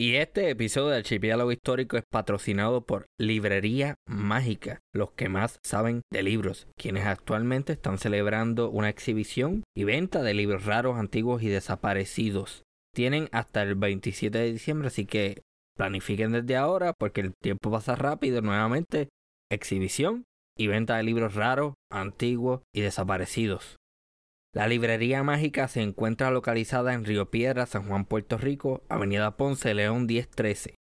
Y este episodio del Archipiélago Histórico es patrocinado por Librería Mágica, los que más saben de libros, quienes actualmente están celebrando una exhibición y venta de libros raros, antiguos y desaparecidos. Tienen hasta el 27 de diciembre, así que planifiquen desde ahora porque el tiempo pasa rápido. Nuevamente, exhibición y venta de libros raros, antiguos y desaparecidos. La librería mágica se encuentra localizada en Río Piedra, San Juan, Puerto Rico, Avenida Ponce, León 1013,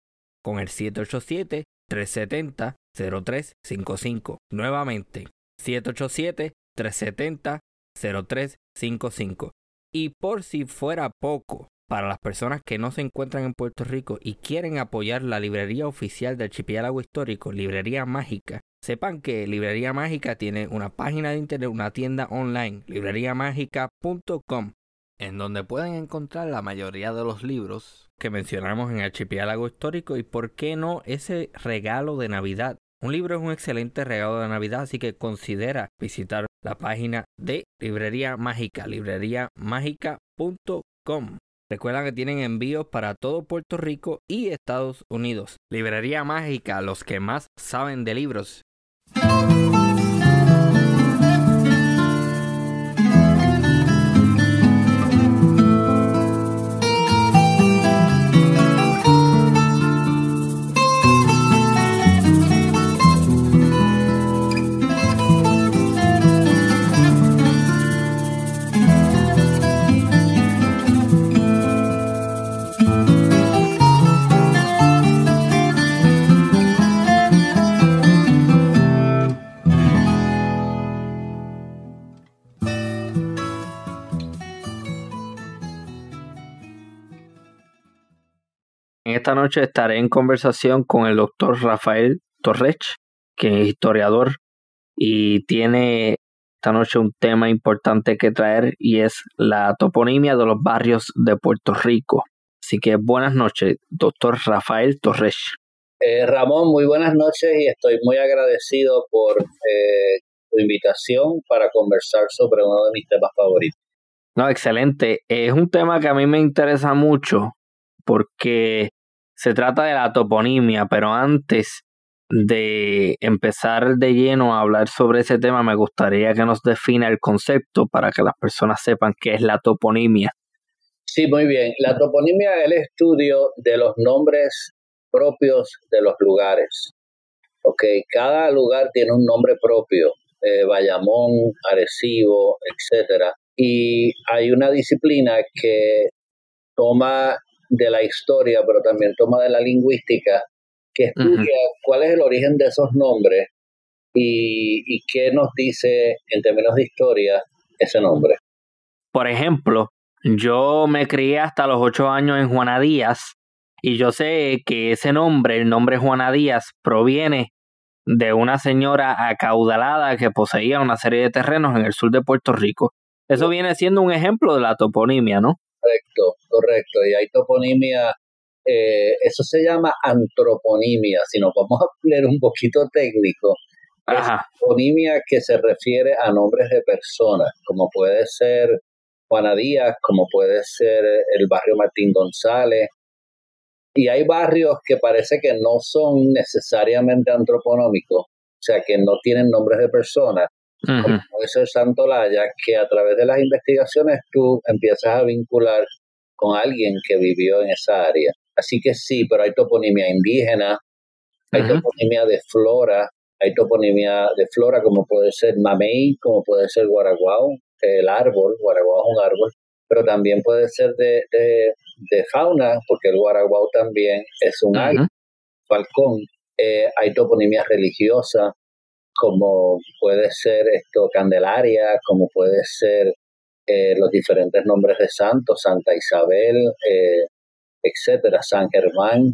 con el 787-370-0355. Nuevamente, 787-370-0355. Y por si fuera poco, para las personas que no se encuentran en Puerto Rico y quieren apoyar la librería oficial del archipiélago histórico, Librería Mágica, Sepan que Librería Mágica tiene una página de internet, una tienda online, libreriamágica.com, en donde pueden encontrar la mayoría de los libros que mencionamos en Archipiélago Histórico y por qué no ese regalo de Navidad. Un libro es un excelente regalo de Navidad, así que considera visitar la página de Librería Mágica, libreriamágica.com. Recuerda que tienen envíos para todo Puerto Rico y Estados Unidos. Librería Mágica, los que más saben de libros. Esta noche estaré en conversación con el doctor Rafael Torrech, que es historiador y tiene esta noche un tema importante que traer y es la toponimia de los barrios de Puerto Rico. Así que buenas noches, doctor Rafael Torres. Eh, Ramón, muy buenas noches y estoy muy agradecido por eh, tu invitación para conversar sobre uno de mis temas favoritos. No, excelente. Es un tema que a mí me interesa mucho porque se trata de la toponimia, pero antes de empezar de lleno a hablar sobre ese tema, me gustaría que nos defina el concepto para que las personas sepan qué es la toponimia. Sí, muy bien. La toponimia es el estudio de los nombres propios de los lugares. Ok, cada lugar tiene un nombre propio, eh, Bayamón, Arecibo, etcétera. Y hay una disciplina que toma de la historia, pero también toma de la lingüística, que estudia cuál es el origen de esos nombres y, y qué nos dice en términos de historia ese nombre. Por ejemplo, yo me crié hasta los ocho años en Juana Díaz y yo sé que ese nombre, el nombre Juana Díaz, proviene de una señora acaudalada que poseía una serie de terrenos en el sur de Puerto Rico. Eso viene siendo un ejemplo de la toponimia, ¿no? Correcto, correcto. Y hay toponimia, eh, eso se llama antroponimia, si nos vamos a poner un poquito técnico. Ajá. toponimia que se refiere a nombres de personas, como puede ser Juana Díaz, como puede ser el barrio Martín González. Y hay barrios que parece que no son necesariamente antroponómicos, o sea, que no tienen nombres de personas, como puede ser Santolaya, que a través de las investigaciones tú empiezas a vincular con alguien que vivió en esa área. Así que sí, pero hay toponimia indígena, hay toponimia de flora, hay toponimia de flora como puede ser mamey, como puede ser guaraguao, el árbol, guaraguao es un árbol, pero también puede ser de, de, fauna, porque el guaraguao también es un uh falcón. Eh, hay toponimia religiosa, como puede ser esto Candelaria, como puede ser eh, los diferentes nombres de santos, Santa Isabel, eh, etcétera, San Germán.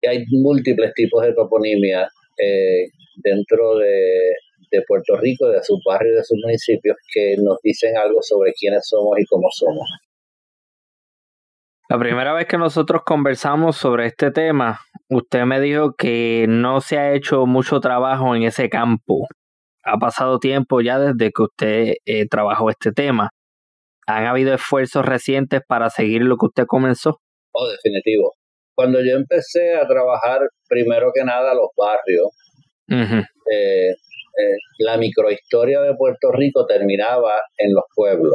Y hay múltiples tipos de toponimia eh, dentro de, de, Puerto Rico, de sus barrios, de sus municipios, que nos dicen algo sobre quiénes somos y cómo somos. La primera vez que nosotros conversamos sobre este tema, usted me dijo que no se ha hecho mucho trabajo en ese campo. Ha pasado tiempo ya desde que usted eh, trabajó este tema. ¿Han habido esfuerzos recientes para seguir lo que usted comenzó? Oh, definitivo. Cuando yo empecé a trabajar, primero que nada, los barrios, eh, eh, la microhistoria de Puerto Rico terminaba en los pueblos.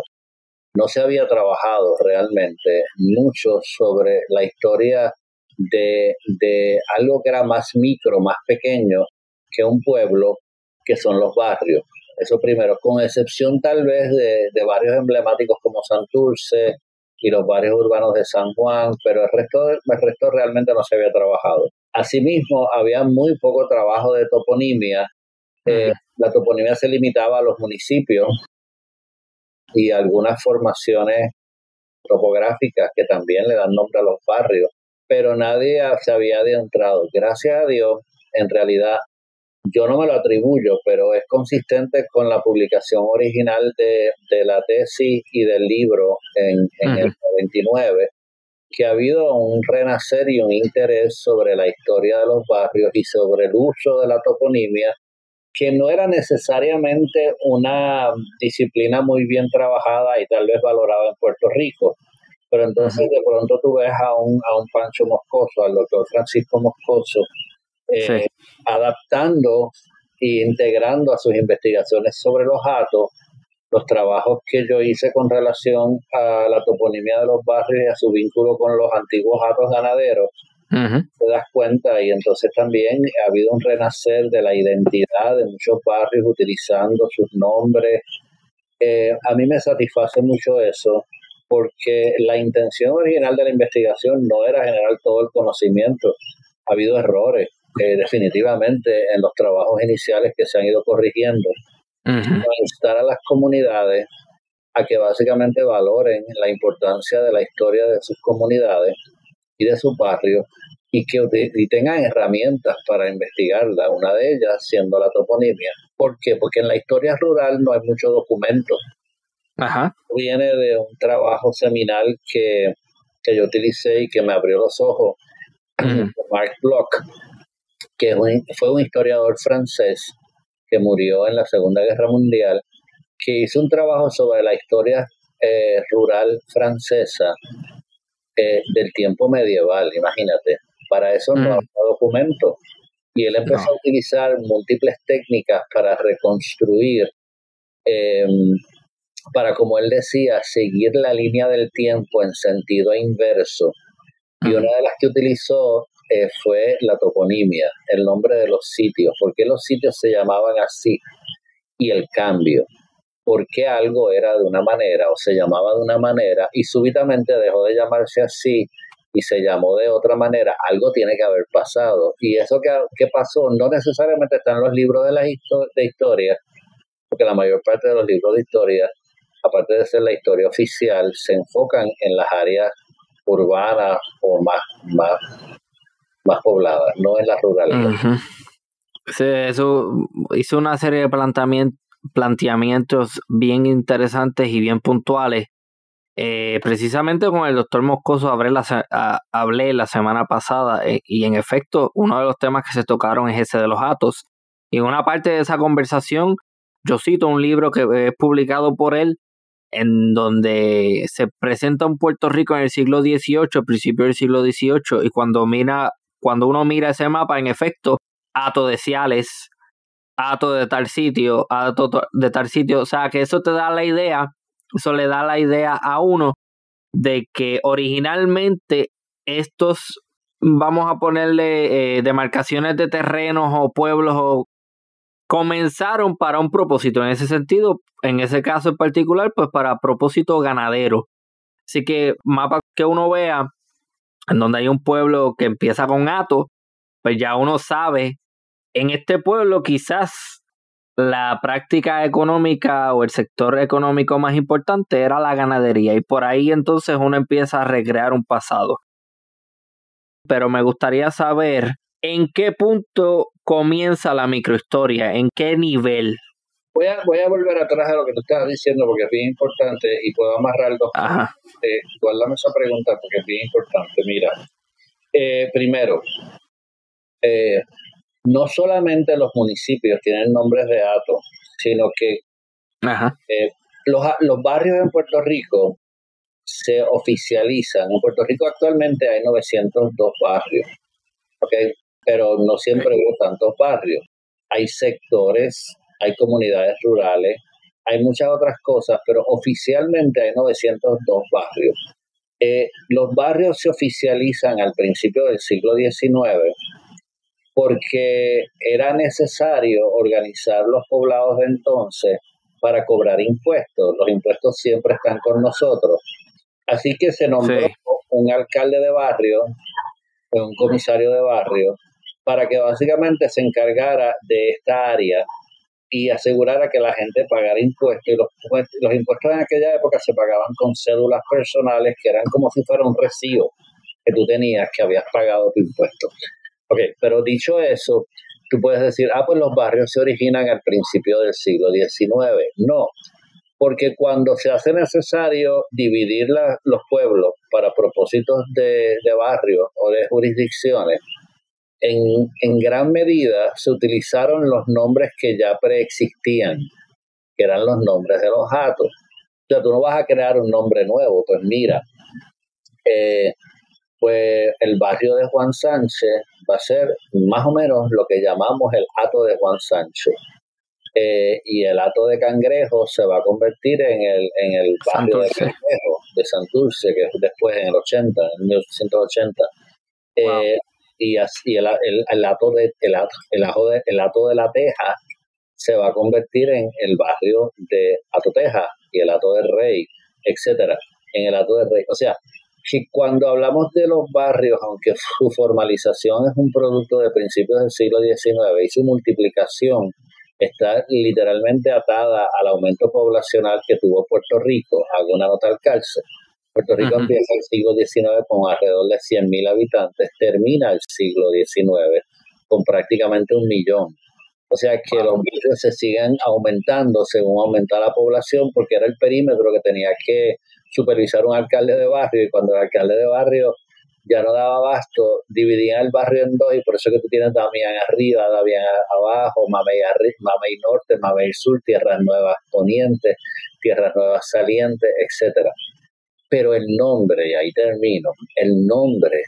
No se había trabajado realmente mucho sobre la historia de, de algo que era más micro, más pequeño que un pueblo, que son los barrios. Eso primero, con excepción tal vez de, de barrios emblemáticos como Santurce y los barrios urbanos de San Juan, pero el resto, el resto realmente no se había trabajado. Asimismo, había muy poco trabajo de toponimia. Eh, la toponimia se limitaba a los municipios y algunas formaciones topográficas que también le dan nombre a los barrios, pero nadie se había adentrado. Gracias a Dios, en realidad, yo no me lo atribuyo, pero es consistente con la publicación original de, la tesis y del libro en, en el 99, que ha habido un renacer y un interés sobre la historia de los barrios y sobre el uso de la toponimia, que no era necesariamente una disciplina muy bien trabajada y tal vez valorada en Puerto Rico. Pero entonces de pronto tú ves a un, a un Pancho Moscoso, al doctor Francisco Moscoso, eh, adaptando e integrando a sus investigaciones sobre los atos los trabajos que yo hice con relación a la toponimia de los barrios y a su vínculo con los antiguos atos ganaderos, te das cuenta y entonces también ha habido un renacer de la identidad de muchos barrios utilizando sus nombres. Eh, a mí me satisface mucho eso porque la intención original de la investigación no era generar todo el conocimiento. Ha habido errores, eh, definitivamente, en los trabajos iniciales que se han ido corrigiendo instar a las comunidades a que básicamente valoren la importancia de la historia de sus comunidades y de sus barrios y que tengan herramientas para investigarla, una de ellas siendo la toponimia. ¿Por qué? Porque en la historia rural no hay mucho documento. Ajá. Viene de un trabajo seminal que, que yo utilicé y que me abrió los ojos, Mark Bloch, que fue un historiador francés que murió en la Segunda Guerra Mundial, que hizo un trabajo sobre la historia eh, rural francesa eh, del tiempo medieval, imagínate. Para eso no mm. había documento. Y él empezó a utilizar múltiples técnicas para reconstruir, em, para, como él decía, seguir la línea del tiempo en sentido inverso. Y una de las que utilizó eh, fue la toponimia, el nombre de los sitios, por qué los sitios se llamaban así y el cambio, por qué algo era de una manera o se llamaba de una manera y súbitamente dejó de llamarse así y se llamó de otra manera, algo tiene que haber pasado. Y eso que, pasó no necesariamente está en los libros de, la de historia, porque la mayor parte de los libros de historia, aparte de ser la historia oficial, se enfocan en las áreas urbanas o más, más más pobladas, no en la ruralidad. eso hizo una serie de planteamientos bien interesantes y bien puntuales. Eh, precisamente con el doctor Moscoso hablé la, hablé la semana pasada eh, y en efecto uno de los temas que se tocaron es ese de los atos. Y en una parte de esa conversación yo cito un libro que es publicado por él en donde se presenta un Puerto Rico en el siglo XVIII, principio del siglo XVIII, y cuando mira cuando uno mira ese mapa, en efecto, Ato de Ato de tal sitio, Ato de tal sitio, o sea que eso te da la idea, eso le da la idea a uno de que originalmente estos, vamos a ponerle eh, demarcaciones de terrenos o pueblos o comenzaron para un propósito. En ese sentido, en ese caso en particular, pues para propósito ganadero. Así que mapa que uno vea en donde hay un pueblo que empieza con Ato, pues ya uno sabe, en este pueblo quizás la práctica económica o el sector económico más importante era la ganadería y por ahí entonces uno empieza a recrear un pasado. Pero me gustaría saber en qué punto comienza la microhistoria, en qué nivel. Voy a, voy a volver atrás a lo que tú estabas diciendo porque es bien importante y puedo amarrar dos Ajá. Eh, esa pregunta porque es bien importante. Mira, eh, primero, eh, no solamente los municipios tienen nombres de ato, sino que Ajá. Eh, los, los barrios en Puerto Rico se oficializan. En Puerto Rico actualmente hay 902 barrios, ¿okay? pero no siempre hubo tantos barrios. Hay sectores, hay comunidades rurales, hay muchas otras cosas, pero oficialmente hay 902 barrios. Eh, los barrios se oficializan al principio del siglo XIX porque era necesario organizar los poblados de entonces para cobrar impuestos. Los impuestos siempre están con nosotros. Así que se nombró un alcalde de barrio, un comisario de barrio, para que básicamente se encargara de esta área y asegurara que la gente pagara impuestos. Y los, los impuestos en aquella época se pagaban con cédulas personales que eran como si fuera un recibo que tú tenías que habías pagado tu impuesto. Ok, pero dicho eso, tú puedes decir, ah, pues los barrios se originan al principio del siglo XIX. No, porque cuando se hace necesario dividir los pueblos para propósitos de, de barrios o de jurisdicciones, en, gran medida se utilizaron los nombres que ya preexistían, que eran los nombres de los hatos. O sea, tú no vas a crear un nombre nuevo, pues mira, eh, pues el barrio de Juan Sánchez va a ser más o menos lo que llamamos el hato de Juan Sánchez. Eh, y el hato de Cangrejo se va a convertir en el, en el barrio de Cangrejo, de Santurce, que es después en el 80, en 1980. Eh, y así el, el, el, hato de, el, el, de, el hato de la Teja se va a convertir en el barrio de Atoteja y el hato del Rey, etcétera, en el hato del Rey. O sea, que cuando hablamos de los barrios, aunque su formalización es un producto de principios del siglo XIX y su multiplicación está literalmente atada al aumento poblacional que tuvo Puerto Rico, hago una nota al calce. Puerto Rico empieza el siglo XIX con alrededor de 100.000 habitantes, termina el siglo XIX con prácticamente un millón. O sea que los barrios se siguen aumentando según aumenta la población, porque era el perímetro que tenía que supervisar un alcalde de barrio, y cuando el alcalde de barrio ya no daba abasto, dividían el barrio en dos, y por eso que tú tienes Damián arriba, Damián abajo, Mamey, arriba, Mamey norte, Mamey sur, tierras nuevas ponientes, tierras nuevas salientes, etcétera. Pero el nombre, y ahí termino, el nombre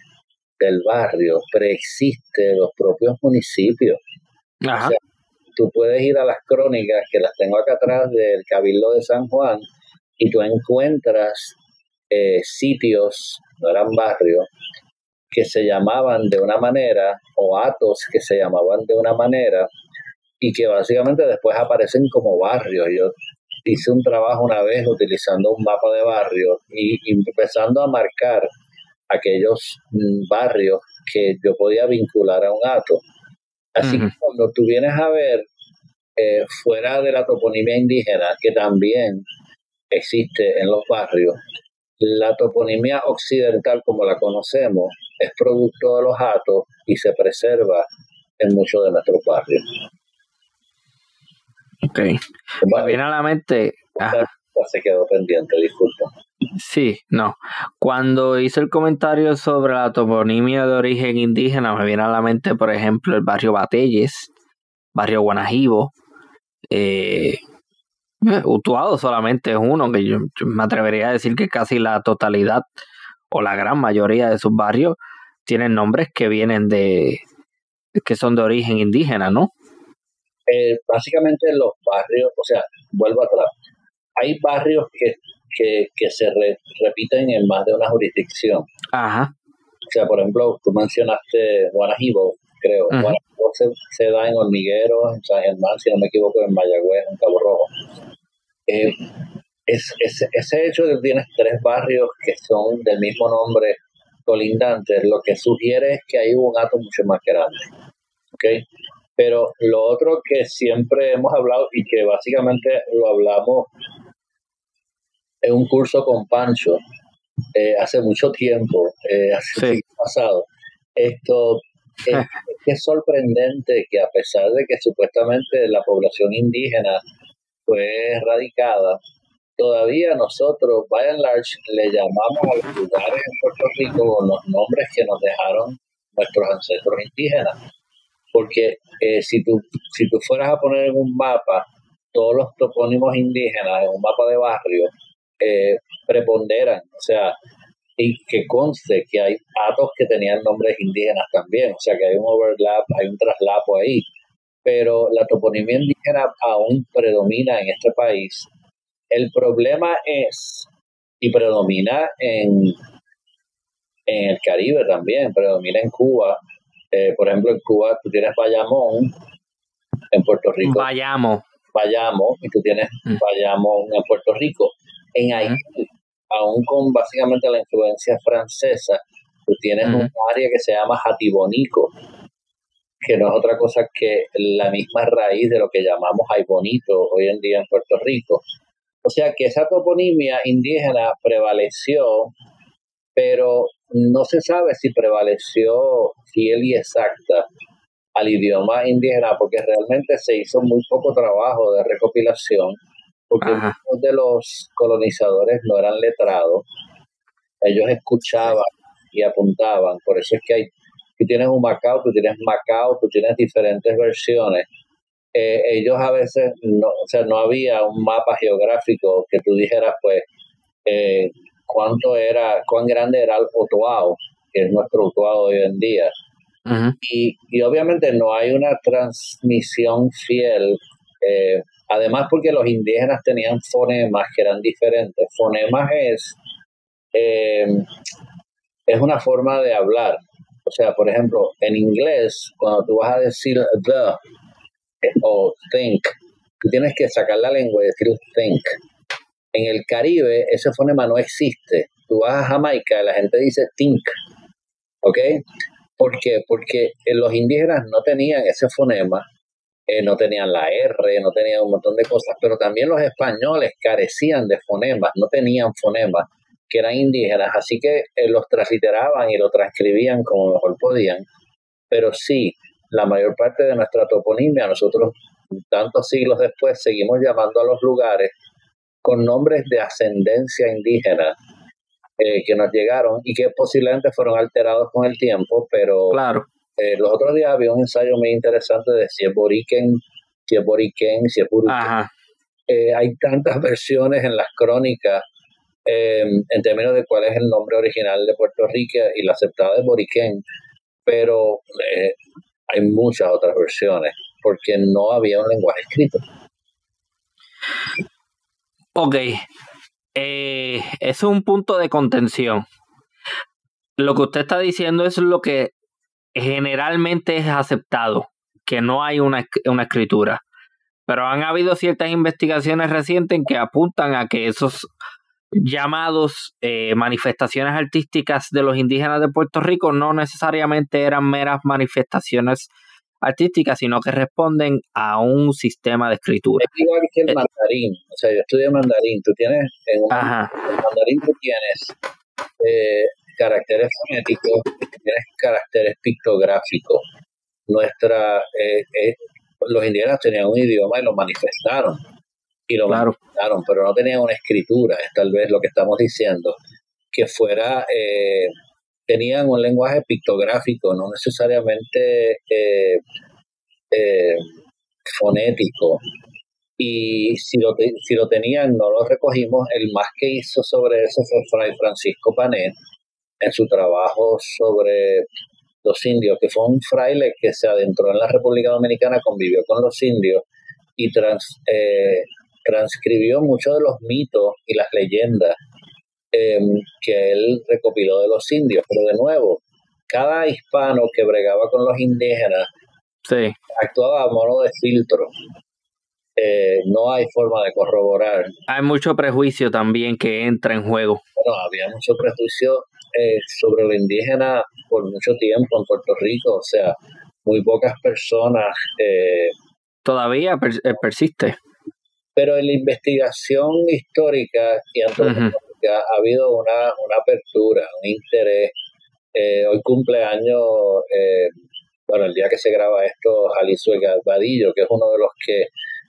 del barrio preexiste en los propios municipios. Ajá tú puedes ir a las crónicas, que las tengo acá atrás del Cabildo de San Juan, y tú encuentras eh, sitios, no eran barrios, que se llamaban de una manera, o atos que se llamaban de una manera, y que básicamente después aparecen como barrios. Yo hice un trabajo una vez utilizando un mapa de barrios y, empezando a marcar aquellos mm, barrios que yo podía vincular a un ato. Así que cuando tú vienes a ver eh, fuera de la toponimia indígena, que también existe en los barrios, la toponimia occidental como la conocemos es producto de los atos y se preserva en muchos de nuestros barrios. Ok. Me viene a la mente. Se quedó pendiente, disculpa. Sí, no. Cuando hice el comentario sobre la toponimia de origen indígena, me viene a la mente, por ejemplo, el barrio Batelles, barrio Guanajibo, eh, Utuado solamente es uno, que yo, me atrevería a decir que casi la totalidad o la gran mayoría de sus barrios tienen nombres que vienen de, que son de origen indígena, ¿no? Eh, básicamente los barrios, o sea, vuelvo atrás, hay barrios que, que, se repiten en más de una jurisdicción. Ajá. O sea, por ejemplo, tú mencionaste Guanajibo, creo. Guanajibo se, da en Hormigueros, en San Germán, si no me equivoco, en Mayagüez, en Cabo Rojo. Eh, es, ese hecho de que tienes tres barrios que son del mismo nombre colindantes, lo que sugiere es que hay un ato mucho más grande. ¿okay? Pero lo otro que siempre hemos hablado y que básicamente lo hablamos en un curso con Pancho eh, hace mucho tiempo, eh, hace pasado, esto es, sorprendente que a pesar de que supuestamente la población indígena fue erradicada, todavía nosotros, by and large, le llamamos a los lugares en Puerto Rico con los nombres que nos dejaron nuestros ancestros indígenas. Porque eh, si, tú, si tú fueras a poner en un mapa todos los topónimos indígenas, en un mapa de barrio, eh, preponderan, o sea, y que conste que hay atos que tenían nombres indígenas también, o sea que hay un overlap, hay un traslapo ahí, pero la toponimia indígena aún predomina en este país. El problema es, y predomina en, en el Caribe también, predomina en Cuba. Eh, por ejemplo, en Cuba tú tienes Bayamón, en Puerto Rico. Bayamo. Bayamo, y tú tienes mm. Bayamón en Puerto Rico. En Haití, aún con básicamente la influencia francesa, tú tienes un área que se llama Jatibonico, que no es otra cosa que la misma raíz de lo que llamamos bonito hoy en día en Puerto Rico. O sea que esa toponimia indígena prevaleció, pero no se sabe si prevaleció fiel y exacta al idioma indígena, porque realmente se hizo muy poco trabajo de recopilación, porque muchos de los colonizadores no eran letrados, ellos escuchaban y apuntaban, por eso es que hay tú tienes un Macao, tú tienes Macao, tú tienes diferentes versiones. Eh, ellos a veces, no, o sea, no había un mapa geográfico que tú dijeras, pues, eh, cuánto era, cuán grande era el Otoao, que es nuestro Otoao hoy en día. y, y, obviamente no hay una transmisión fiel, eh, además porque los indígenas tenían fonemas que eran diferentes. Fonemas es, es una forma de hablar. O sea, por ejemplo, en inglés, cuando tú vas a decir the o think, tú tienes que sacar la lengua y decir think. En el Caribe, ese fonema no existe. Tú vas a Jamaica y la gente dice think. ¿Ok? ¿Por qué? Porque los indígenas no tenían ese fonema, eh, no tenían la R, no tenían un montón de cosas, pero también los españoles carecían de fonemas, no tenían fonemas que eran indígenas, así que eh, los transliteraban y lo transcribían como mejor podían, pero sí, la mayor parte de nuestra toponimia, nosotros tantos siglos después seguimos llamando a los lugares con nombres de ascendencia indígena eh, que nos llegaron y que posiblemente fueron alterados con el tiempo, pero claro. Eh, los otros días había un ensayo muy interesante de si es boriquen, si es boriquen, si es hay tantas versiones en las crónicas eh, en términos de cuál es el nombre original de Puerto Rico y la aceptada de Boriquén, pero eh, hay muchas otras versiones porque no había un lenguaje escrito. Ok, eh, es un punto de contención. Lo que usted está diciendo es lo que generalmente es aceptado, que no hay una, una escritura. Pero han habido ciertas investigaciones recientes que apuntan a que esos llamados eh, manifestaciones artísticas de los indígenas de Puerto Rico no necesariamente eran meras manifestaciones artísticas, sino que responden a un sistema de escritura. Es igual que el eh, mandarín, o sea, yo estudio mandarín, tú tienes, en, mandarín tú tienes eh, caracteres fonéticos, tienes caracteres pictográficos. Nuestra, los indígenas tenían un idioma y lo manifestaron y lo claro. pero no tenía una escritura, es tal vez lo que estamos diciendo, que fuera, eh, tenían un lenguaje pictográfico, no necesariamente eh, eh, fonético. Y si lo, si lo tenían, no lo recogimos. El más que hizo sobre eso fue Fray Francisco Panet en su trabajo sobre los indios, que fue un fraile que se adentró en la República Dominicana, convivió con los indios y trans, transcribió muchos de los mitos y las leyendas em, que él recopiló de los indios. Pero de nuevo, cada hispano que bregaba con los indígenas actuaba a modo de filtro. Eh, no hay forma de corroborar. Hay mucho prejuicio también que entra en juego. Bueno, había mucho prejuicio eh, sobre lo indígena por mucho tiempo en Puerto Rico, o sea, muy pocas personas. Eh, Todavía persiste pero en la investigación histórica y antropológica ha habido una, apertura, un interés. Eh, hoy cumpleaños, eh, bueno, el día que se graba esto, Jalisco Vadillo, que es uno de los que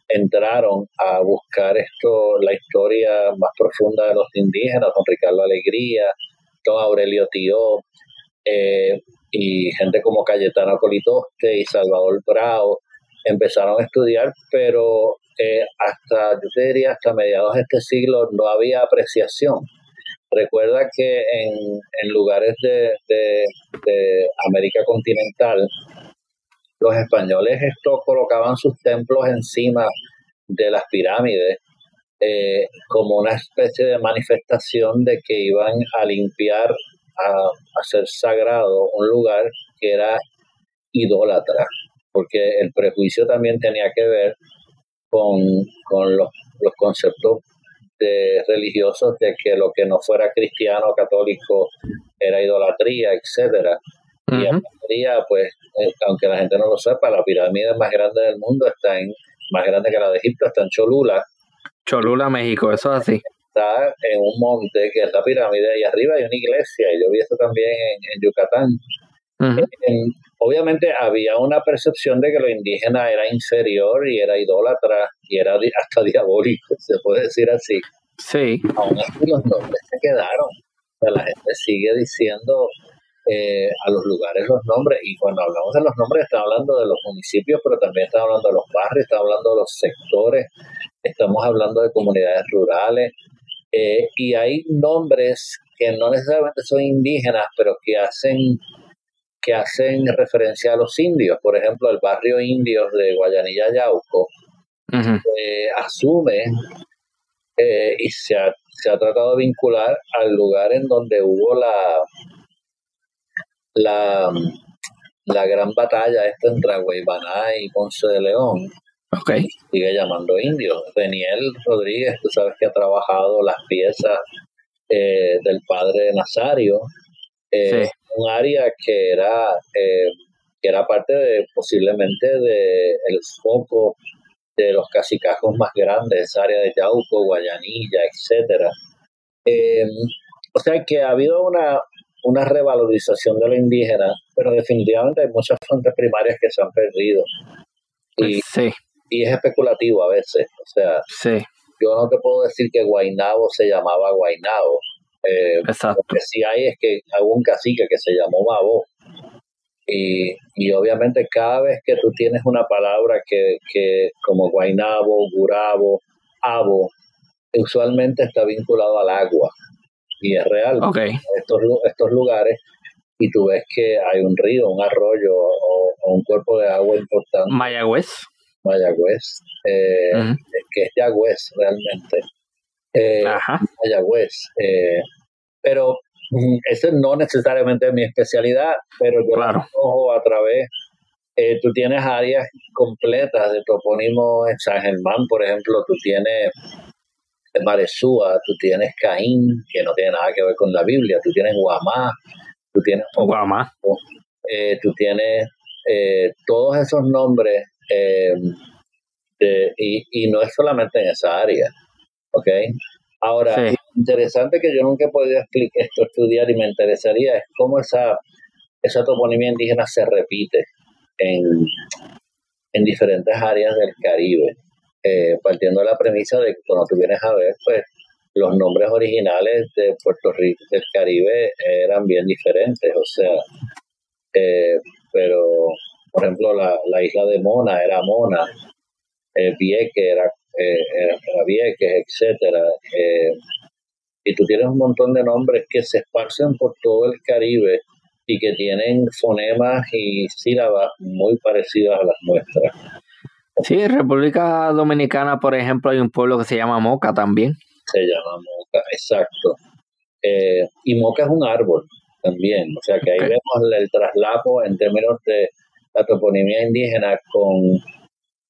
entraron a buscar esto, la historia más profunda de los indígenas, con Ricardo Alegría, Aurelio Tío, eh, y gente como Cayetano Colitoste y Salvador Bravo, empezaron a estudiar, pero eh, hasta, yo diría, hasta mediados de este siglo no había apreciación. Recuerda que en, en lugares de, de, América continental, los españoles esto colocaban sus templos encima de las pirámides eh, como una especie de manifestación de que iban a limpiar, a, hacer sagrado un lugar que era idólatra, porque el prejuicio también tenía que ver con, los, conceptos de religiosos de que lo que no fuera cristiano o católico era idolatría, etcétera. Y la pues, eh, aunque la gente no lo sepa, la pirámide más grande del mundo está en, más grande que la de Egipto, está en Cholula. Cholula, México, eso es así. Está en un monte que es la pirámide y arriba hay una iglesia, y yo vi eso también en, Yucatán. obviamente había una percepción de que lo indígena era inferior y era idólatra y era hasta diabólico, se puede decir así. Sí. Aún así los nombres se quedaron. la gente sigue diciendo eh, a los lugares los nombres y cuando hablamos de los nombres estamos hablando de los municipios, pero también estamos hablando de los barrios, estamos hablando de los sectores, estamos hablando de comunidades rurales eh, y hay nombres que no necesariamente son indígenas, pero que hacen que hacen referencia a los indios. Por ejemplo, el barrio indios de Guayanilla Yauco eh, asume eh, y se ha, se ha tratado de vincular al lugar en donde hubo la, la, la gran batalla esta entre Guaybaná y Ponce de León. Okay. Sigue llamando indios. Daniel Rodríguez, tú sabes que ha trabajado las piezas eh, del padre Nazario, eh, un área que era, eh, que era parte de, posiblemente de el foco de los cacicajos más grandes, esa área de Yauco, Guayanilla, etcétera. Eh, o sea que ha habido una, una revalorización de lo indígena, pero definitivamente hay muchas fuentes primarias que se han perdido. Y, y es especulativo a veces. O sea, yo no te puedo decir que Guainabo se llamaba Guainabo. Eh, Exacto. Lo que sí hay es que hay un cacique que se llamó Mabo. Y, y obviamente cada vez que tú tienes una palabra que, que como Guainabo, Gurabo, Abo, usualmente está vinculado al agua. Y es real. Estos, estos lugares y tú ves que hay un río, un arroyo o, un cuerpo de agua importante. Mayagüez. Mayagüez, eh, que es Yagüez realmente eh, Mayagüez. Eh, pero mm, eso no necesariamente es mi especialidad, pero yo claro. ojo a través. Eh, tú tienes áreas completas de topónimo en San Germán, por ejemplo, tú tienes Maresúa, tú tienes Caín, que no tiene nada que ver con la Biblia, tú tienes Guamá, tú tienes Guamá, eh, tú tienes eh, todos esos nombres eh, y, y, no es solamente en esa área. ¿ok? Ahora, interesante que yo nunca he podido explicar esto, estudiar y me interesaría es cómo esa, esa toponimia indígena se repite en, en diferentes áreas del Caribe, eh, partiendo de la premisa de que cuando tú vienes a ver, pues los nombres originales de Puerto Rico, del Caribe, eran bien diferentes, o sea, eh, pero, por ejemplo, la, la isla de Mona era Mona, eh, Vieque era eh, Vieques, etcétera. Eh, y tú tienes un montón de nombres que se esparcen por todo el Caribe y que tienen fonemas y sílabas muy parecidas a las nuestras. Sí, República Dominicana, por ejemplo, hay un pueblo que se llama Moca también. Se llama Moca, exacto. Eh, y Moca es un árbol también, o sea que ahí vemos el traslapo en términos de la toponimia indígena con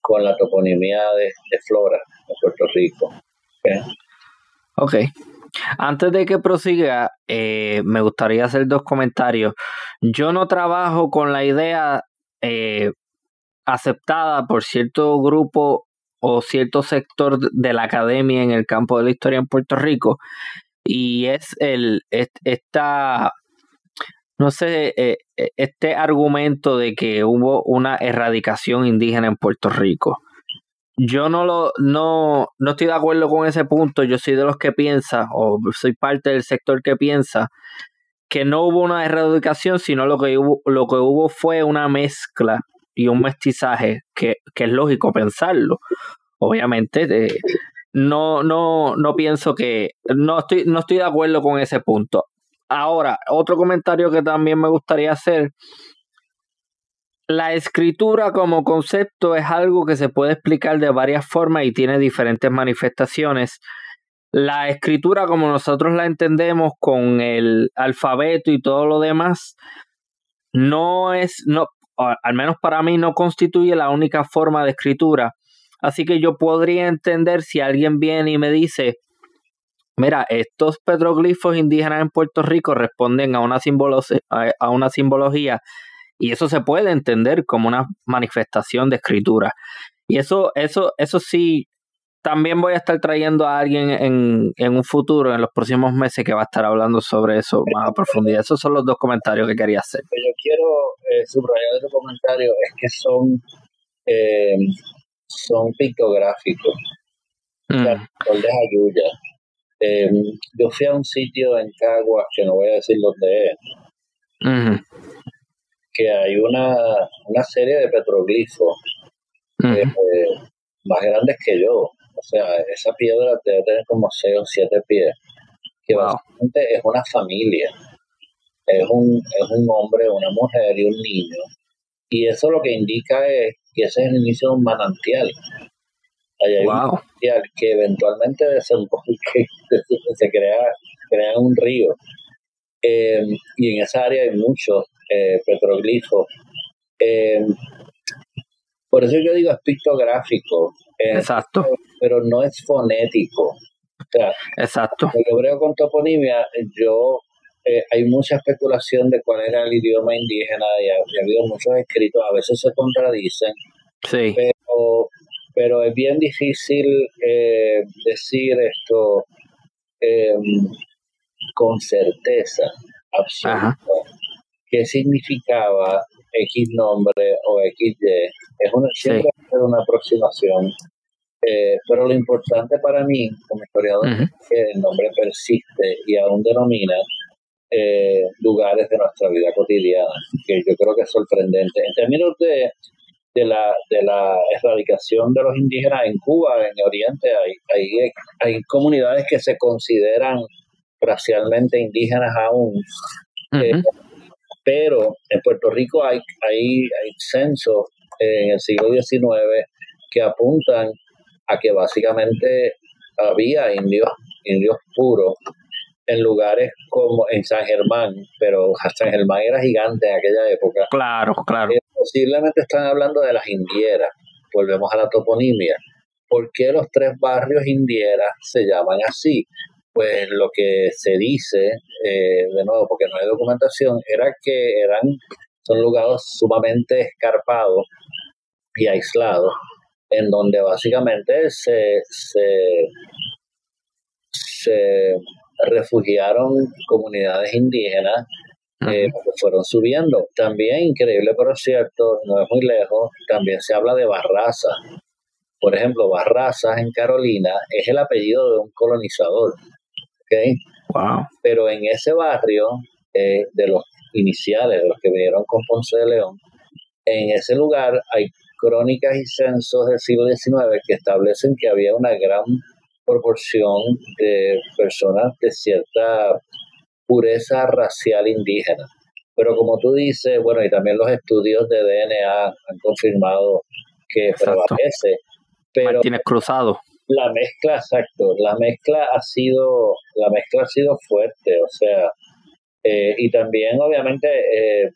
con la toponimia de, flora de Puerto Rico. ok. Antes de que prosiga, eh, me gustaría hacer dos comentarios. Yo no trabajo con la idea eh, aceptada por cierto grupo o cierto sector de la academia en el campo de la historia en Puerto Rico y es el esta no sé, eh, eh, este argumento de que hubo una erradicación indígena en Puerto Rico. Yo no lo no, no estoy de acuerdo con ese punto. Yo soy de los que piensa, o soy parte del sector que piensa, que no hubo una erradicación, sino lo que hubo, lo que hubo fue una mezcla y un mestizaje, que, que es lógico pensarlo. Obviamente, de, no, no, no pienso que, no estoy, no estoy de acuerdo con ese punto. Ahora, otro comentario que también me gustaría hacer. La escritura como concepto es algo que se puede explicar de varias formas y tiene diferentes manifestaciones. La escritura como nosotros la entendemos con el alfabeto y todo lo demás, no es, no, al menos para mí, no constituye la única forma de escritura. Así que yo podría entender si alguien viene y me dice, mira, estos petroglifos indígenas en Puerto Rico responden a una, a una simbología y eso se puede entender como una manifestación de escritura. Y eso, eso, eso sí, también voy a estar trayendo a alguien en, en, un futuro, en los próximos meses, que va a estar hablando sobre eso más a profundidad. Esos son los dos comentarios que quería hacer. Yo quiero eh, subrayar ese comentario, es que son eh, son pictográficos. Mm. Ayuya. Em, yo fui a un sitio en Caguas, que no voy a decir dónde es, que hay una, una serie de petroglifos eh, más grandes que yo. O sea, esa piedra debe tener como 6 o 7 pies, que básicamente es una familia. Es un, es un hombre, una mujer y un niño. Y eso lo que indica es que ese es el inicio de un manantial. hay un manantial que eventualmente que se crea, crea un río. Eh, y en esa área hay muchos eh, petroglifos. Eh, por eso yo digo es pictográfico. Exacto. Pero no es fonético. O sea, Exacto. Lo creo con toponimia, yo eh, hay mucha especulación de cuál era el idioma indígena y ha, habido muchos escritos, a veces se contradicen, sí. pero, pero es bien difícil eh, decir esto em, con certeza absoluta. ¿Qué significaba X nombre o XY? Es una, siempre una aproximación eh, pero lo importante para mí, como historiador, es que el nombre persiste y aún denomina eh, lugares de nuestra vida cotidiana, que yo creo que es sorprendente. En términos de, de, la, de la erradicación de los indígenas en Cuba, en el Oriente, hay, hay, hay comunidades que se consideran racialmente indígenas aún. Eh, pero en Puerto Rico hay, hay, hay censos en el siglo XIX que apuntan a que básicamente había indios, indios puros en lugares como en San Germán, pero San Germán era gigante en aquella época. Claro, claro. Eh, posiblemente están hablando de las indieras. Volvemos a la toponimia. ¿Por qué los tres barrios indieras se llaman así? Pues lo que se dice, eh, de nuevo, porque no hay documentación, era que eran, son lugares sumamente escarpados y aislados, en donde básicamente se, se, se refugiaron comunidades indígenas eh, que fueron subiendo. También, increíble pero cierto, no es muy lejos, también se habla de Barraza. Por ejemplo, Barraza en Carolina es el apellido de un colonizador. ¿Okay? Wow. Pero en ese barrio, eh, de los iniciales, de los que vinieron con Ponce de León, en ese lugar hay crónicas y censos del siglo XIX que establecen que había una gran proporción de personas de cierta pureza racial indígena. Pero como tú dices, bueno, y también los estudios de DNA han confirmado que prevalece. Pero tienes cruzado. La mezcla, exacto, la mezcla ha sido, la mezcla ha sido fuerte, o sea, eh, y también obviamente eh,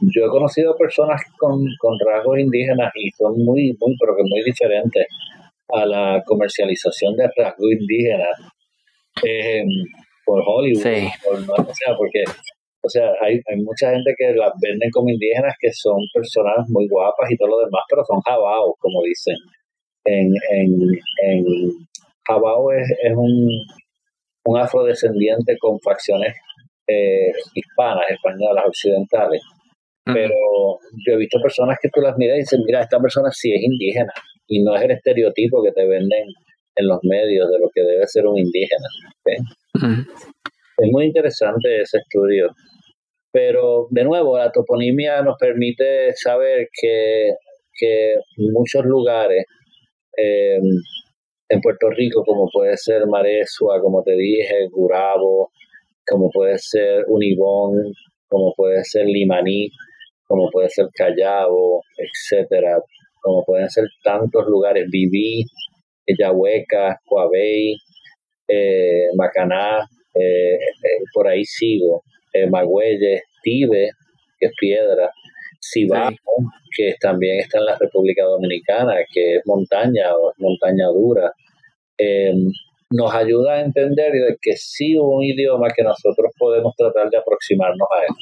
yo he conocido personas con, con rasgos indígenas y son muy, muy, pero que muy diferentes a la comercialización de rasgos indígenas eh, por Hollywood. o sea, porque o sea, hay, hay mucha gente que las venden como indígenas que son personas muy guapas y todo lo demás, pero son jabaos, como dicen. En, en, en jabao es, es un, un afrodescendiente con facciones eh, hispanas, españolas, occidentales. Pero yo he visto personas que tú las miras y dicen, mira, esta persona sí es indígena y no es el estereotipo que te venden en los medios de lo que debe ser un indígena. Es muy interesante ese estudio, Pero de nuevo, la toponimia nos permite saber que, que muchos lugares eh, en Puerto Rico, como puede ser Maresua, como te dije, Gurabo, como puede ser Unibón, como puede ser Limaní, como puede ser Callao, etcétera, como pueden ser tantos lugares, Viví, Yahueca, Coabey, eh, Macaná, eh, eh, por ahí sigo, eh, Magüeyes, Tibe, que es piedra, Cibao, que también está en la República Dominicana, que es montaña o es montaña dura. nos ayuda a entender que sí hubo un idioma que nosotros podemos tratar de aproximarnos a él.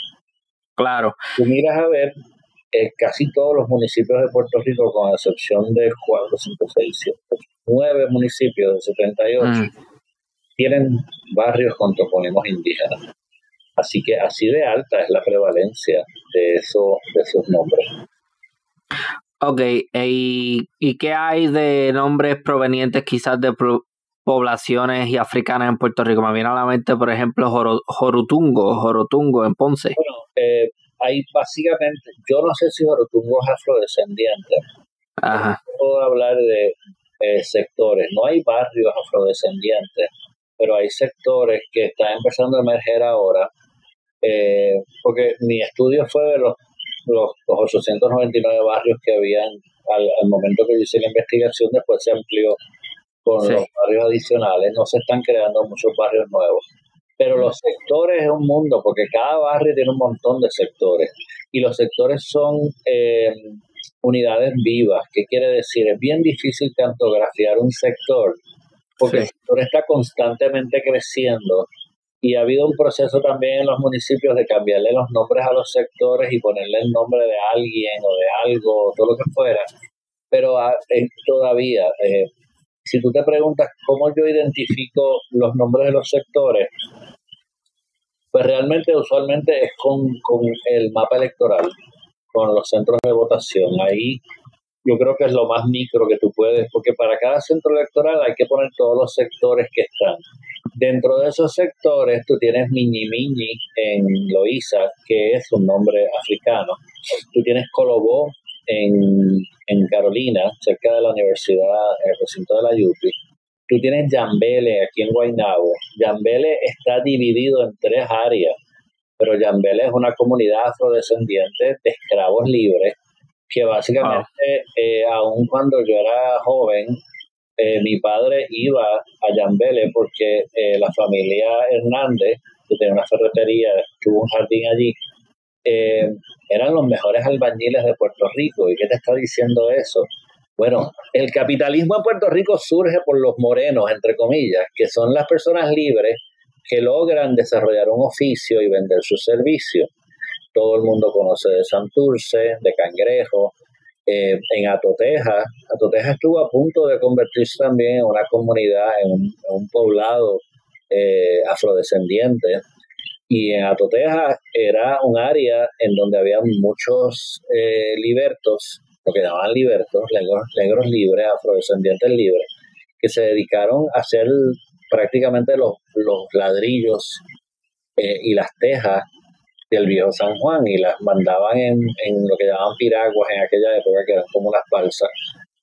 Claro. Tú miras a ver casi todos los municipios de Puerto Rico, con excepción de 4, 5, 6, 7, 9 municipios de 78, mm. tienen barrios con topónimos indígenas. Así que así de alta es la prevalencia de, eso, de esos nombres. Ok, ¿y, ¿y qué hay de nombres provenientes quizás de poblaciones y africanas en Puerto Rico? Me viene a la mente, por ejemplo, Jorotungo, Jorotungo en Ponce. Bueno, eh, hay básicamente, yo no sé si Jorotungo es afrodescendiente. Ajá. puedo hablar de eh, sectores, no hay barrios afrodescendientes, pero hay sectores que están empezando a emerger ahora, eh, porque mi estudio fue de los, los, 899 barrios que habían al, momento que yo hice la investigación, después se amplió con los barrios adicionales, no se están creando muchos barrios nuevos. Pero los sectores es un mundo, porque cada barrio tiene un montón de sectores. Y los sectores son eh, unidades vivas. ¿Qué quiere decir? Es bien difícil cartografiar un sector porque el sector está constantemente creciendo y ha habido un proceso también en los municipios de cambiarle los nombres a los sectores y ponerle el nombre de alguien o de algo, todo lo que fuera. Pero ah, todavía, eh, si tú te preguntas cómo yo identifico los nombres de los sectores, pues realmente usualmente es con, con el mapa electoral, con los centros de votación. Ahí yo creo que es lo más micro que tú puedes, porque para cada centro electoral hay que poner todos los sectores que están. Dentro de esos sectores tú tienes Miñi Miñi en Loíza, que es un nombre africano. Tú tienes Colobó en, en Carolina, cerca de la universidad, en el recinto de la UPI. Tú tienes Yambele aquí en Guaynabo. Yambele está dividido en tres áreas, pero Yambele es una comunidad afrodescendiente de esclavos libres que básicamente, eh, aun cuando yo era joven, eh, mi padre iba a Yambele porque eh, la familia Hernández, que tenía una ferretería, tuvo un jardín allí, eran los mejores albañiles de Puerto Rico. ¿Y qué te está diciendo eso? Bueno, el capitalismo en Puerto Rico surge por los morenos, entre comillas, que son las personas libres que logran desarrollar un oficio y vender su servicio todo el mundo conoce de Santurce, de Cangrejo, eh, en Atoteja. Atoteja estuvo a punto de convertirse también en una comunidad, en un, poblado eh, afrodescendiente. Y en Atoteja era un área en donde había muchos eh, libertos, lo que llamaban libertos, negros, libres, afrodescendientes libres, que se dedicaron a hacer prácticamente los, los ladrillos y las tejas del viejo San Juan y las mandaban en, en lo que llamaban piraguas en aquella época, que eran como unas balsas,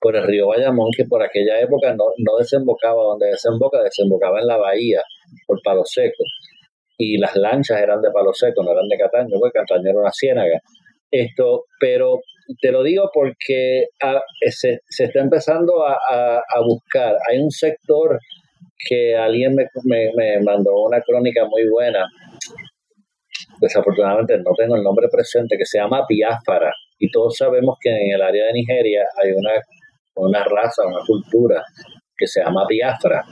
por el río Bayamón, que por aquella época no, no desembocaba donde desemboca, desembocaba en la bahía, por Palo Seco. Y las lanchas eran de Palo Seco, no eran de Cataño, porque Cataño era una ciénaga. Esto, pero te lo digo porque ah, se, se, está empezando a, a, buscar. Hay un sector que alguien me, me, me mandó una crónica muy buena desafortunadamente no tengo el nombre presente, que se llama Biafara. Y todos sabemos que en el área de Nigeria hay una, una raza, una cultura que se llama Biafra.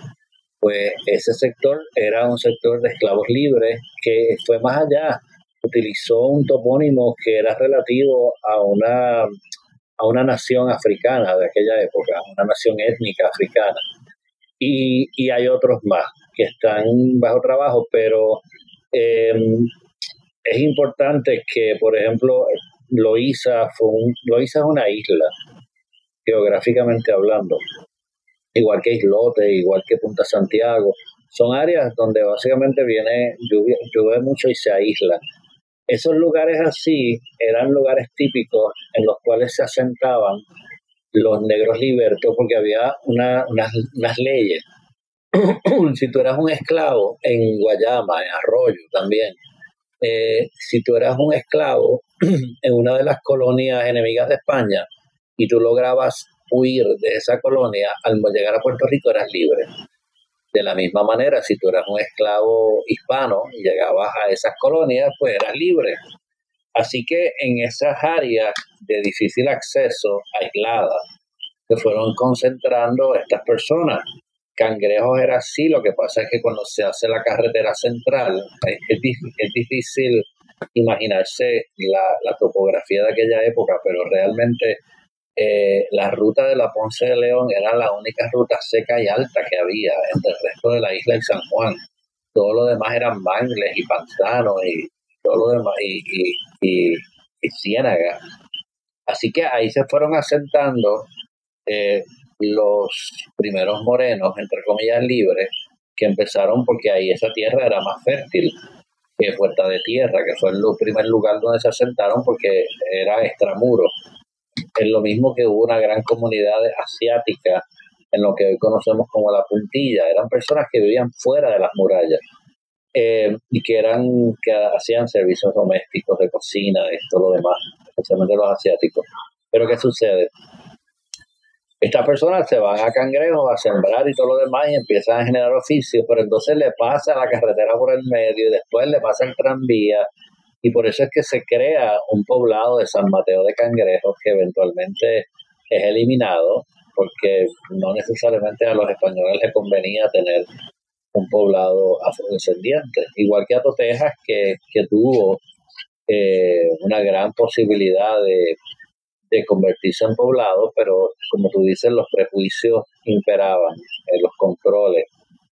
Pues ese sector era un sector de esclavos libres que fue más allá. Utilizó un topónimo que era relativo a una, a una nación africana de aquella época, una nación étnica africana. Y, y hay otros más que están bajo trabajo, pero eh, es importante que, por ejemplo, Loíza, fue es una isla, geográficamente hablando, igual que Islote, igual que Punta Santiago. Son áreas donde básicamente viene, llueve, mucho y se aísla. Esos lugares así eran lugares típicos en los cuales se asentaban los negros libertos porque había una, unas, unas leyes. si tú eras un esclavo en Guayama, en Arroyo también, eh, si tú eras un esclavo en una de las colonias enemigas de España y tú lograbas huir de esa colonia, al llegar a Puerto Rico eras libre. De la misma manera, si tú eras un esclavo hispano y llegabas a esas colonias, pues eras libre. Así que en esas áreas de difícil acceso, aisladas, se fueron concentrando estas personas. Cangrejos era así, lo que pasa es que cuando se hace la carretera central, es, difícil imaginarse la, topografía de aquella época, pero realmente eh, la ruta de la Ponce de León era la única ruta seca y alta que había entre el resto de la isla y San Juan. Todo lo demás eran mangles y pantanos y todo lo demás y, y, ciénagas. Así que ahí se fueron asentando eh, los primeros morenos, entre comillas, libres, que empezaron porque ahí esa tierra era más fértil que Puerta de Tierra, que fue el primer lugar donde se asentaron porque era extramuro es lo mismo que hubo una gran comunidad asiática en lo que hoy conocemos como la puntilla. Eran personas que vivían fuera de las murallas eh, y que eran que hacían servicios domésticos de cocina y todo lo demás, especialmente los asiáticos. Pero ¿qué sucede? Estas personas se van a cangrejos a sembrar y todo lo demás y empiezan a generar oficios, pero entonces le pasa la carretera por el medio y después le pasa el tranvía y por eso es que se crea un poblado de San Mateo de Cangrejos que eventualmente es eliminado porque no necesariamente a los españoles les convenía tener un poblado afrodescendiente, igual que a Totejas que, tuvo eh, una gran posibilidad de, de, convertirse en poblado, pero como tú dices, los prejuicios imperaban, en los controles,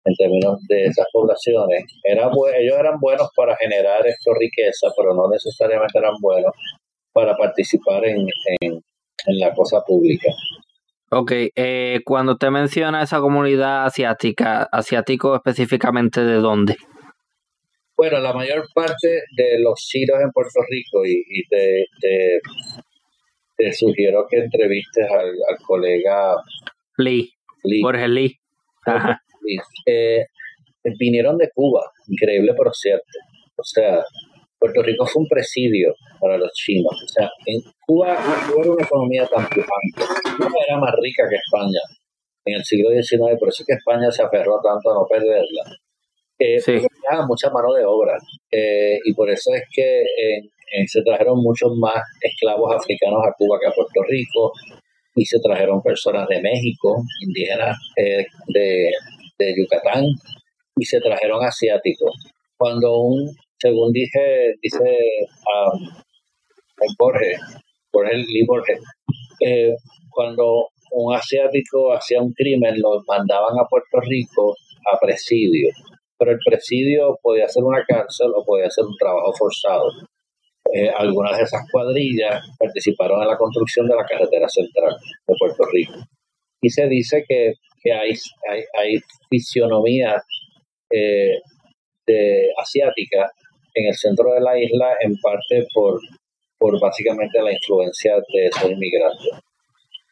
en términos de esas poblaciones. Era, ellos eran buenos para generar esto riqueza, pero no necesariamente eran buenos para participar en, en, la cosa pública. Ok, eh, cuando te menciona esa comunidad asiática, asiático específicamente de dónde? Bueno, la mayor parte de los chinos en Puerto Rico y, te, te, sugiero que entrevistes al, colega Lee, Lee. Jorge Lee. Ajá. Eh, vinieron de Cuba, increíble pero cierto. O sea, Puerto Rico fue un presidio para los chinos. O sea, en Cuba, Cuba era una economía tan pujante. Cuba era más rica que España en el siglo XIX, por eso es que España se aferró tanto a no perderla. Eh, sí. mucha mano de obra eh, y por eso es que se trajeron muchos más esclavos africanos a Cuba que a Puerto Rico y se trajeron personas de México, indígenas eh, de, de Yucatán y se trajeron asiáticos. Cuando un, según dije, dice um, Borges, Borges Lee Borges, eh, cuando un asiático hacía un crimen, lo mandaban a Puerto Rico a presidio. Pero el presidio podía ser una cárcel o podía ser un trabajo forzado. Eh, algunas de esas cuadrillas participaron en la construcción de la carretera central de Puerto Rico. Y se dice que que hay, hay, hay fisionomía eh, de, asiática en el centro de la isla, en parte por, por básicamente la influencia de esos inmigrantes.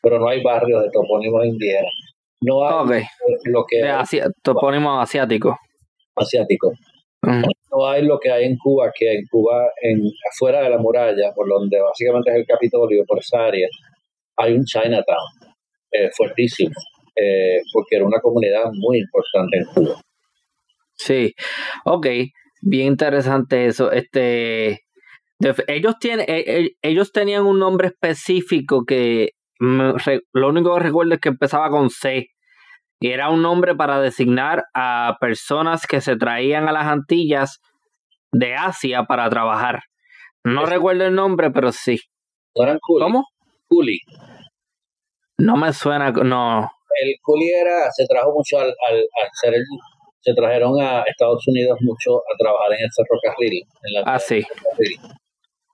Pero no hay barrios de topónimos indígenas. No hay lo que de topónimos asiáticos. Asiático. Mm. No hay lo que hay en Cuba, que en Cuba, en afuera de la muralla, por donde básicamente es el Capitolio, por esa área, hay un Chinatown eh, fuertísimo eh, porque era una comunidad muy importante en Cuba. Sí, ok, bien interesante eso. Este, ellos tienen, e, e, ellos tenían un nombre específico que lo único que recuerdo es que empezaba con C. Y era un nombre para designar a personas que se traían a las Antillas de Asia para trabajar. No recuerdo el nombre, pero sí. ¿Cómo? Culi. No me suena, no el culi era, se trajo mucho al, al, ser el, se trajeron a Estados Unidos mucho a trabajar en el ferrocarril. En la ah, sí.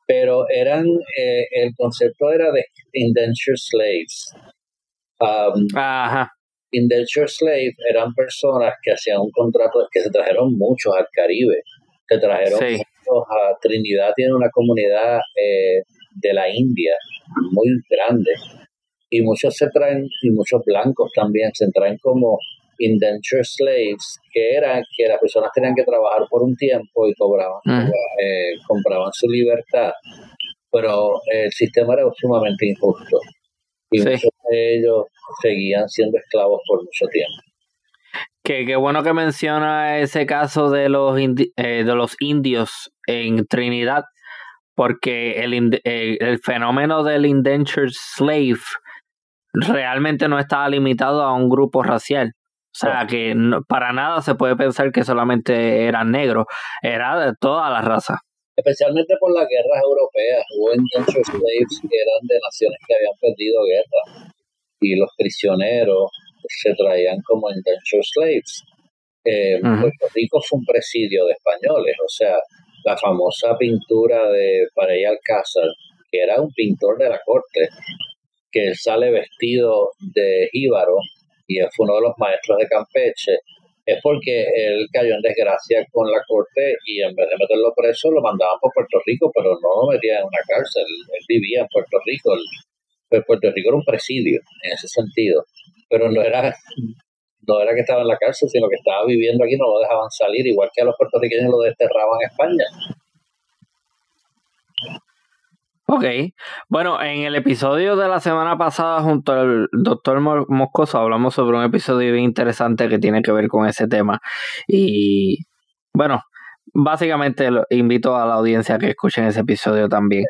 Pero eran, eh, el concepto era de indentured slaves. Um, Ajá. Indentured slaves eran personas que hacían un contrato, que se trajeron muchos al Caribe. Se trajeron Trinidad tiene una comunidad eh, de la India muy grande y muchos se traen, y muchos blancos también se traen como indenture slaves, que era que las personas tenían que trabajar por un tiempo y cobraban, eh, compraban su libertad, pero el sistema era sumamente injusto. Y muchos de ellos seguían siendo esclavos por mucho tiempo. Que qué bueno que menciona ese caso de los, eh, de los indios en Trinidad, porque el, eh, el fenómeno del indentured slave realmente no estaba limitado a un grupo racial. O sea, que para nada se puede pensar que solamente eran negros, era de toda la raza. Especialmente por las guerras europeas, hubo indentured slaves que eran de naciones que habían perdido guerra. Y los prisioneros se traían como indentured slaves. Eh, Puerto Rico fue un presidio de españoles, o sea, la famosa pintura de Parey Alcázar, que era un pintor de la corte, que él sale vestido de jíbaro y fue uno de los maestros de Campeche, es porque él cayó en desgracia con la corte y en vez de meterlo preso lo mandaban por Puerto Rico, pero no lo metían en una cárcel, él vivía en Puerto Rico, pues Puerto Rico era un presidio en ese sentido, pero no era no era que estaba en la cárcel, sino que estaba viviendo aquí, no lo dejaban salir, igual que a los puertorriqueños lo desterraban en España. Ok, bueno, en el episodio de la semana pasada junto al doctor Moscoso hablamos sobre un episodio bien interesante que tiene que ver con ese tema. Y bueno, básicamente invito a la audiencia a que escuchen ese episodio también.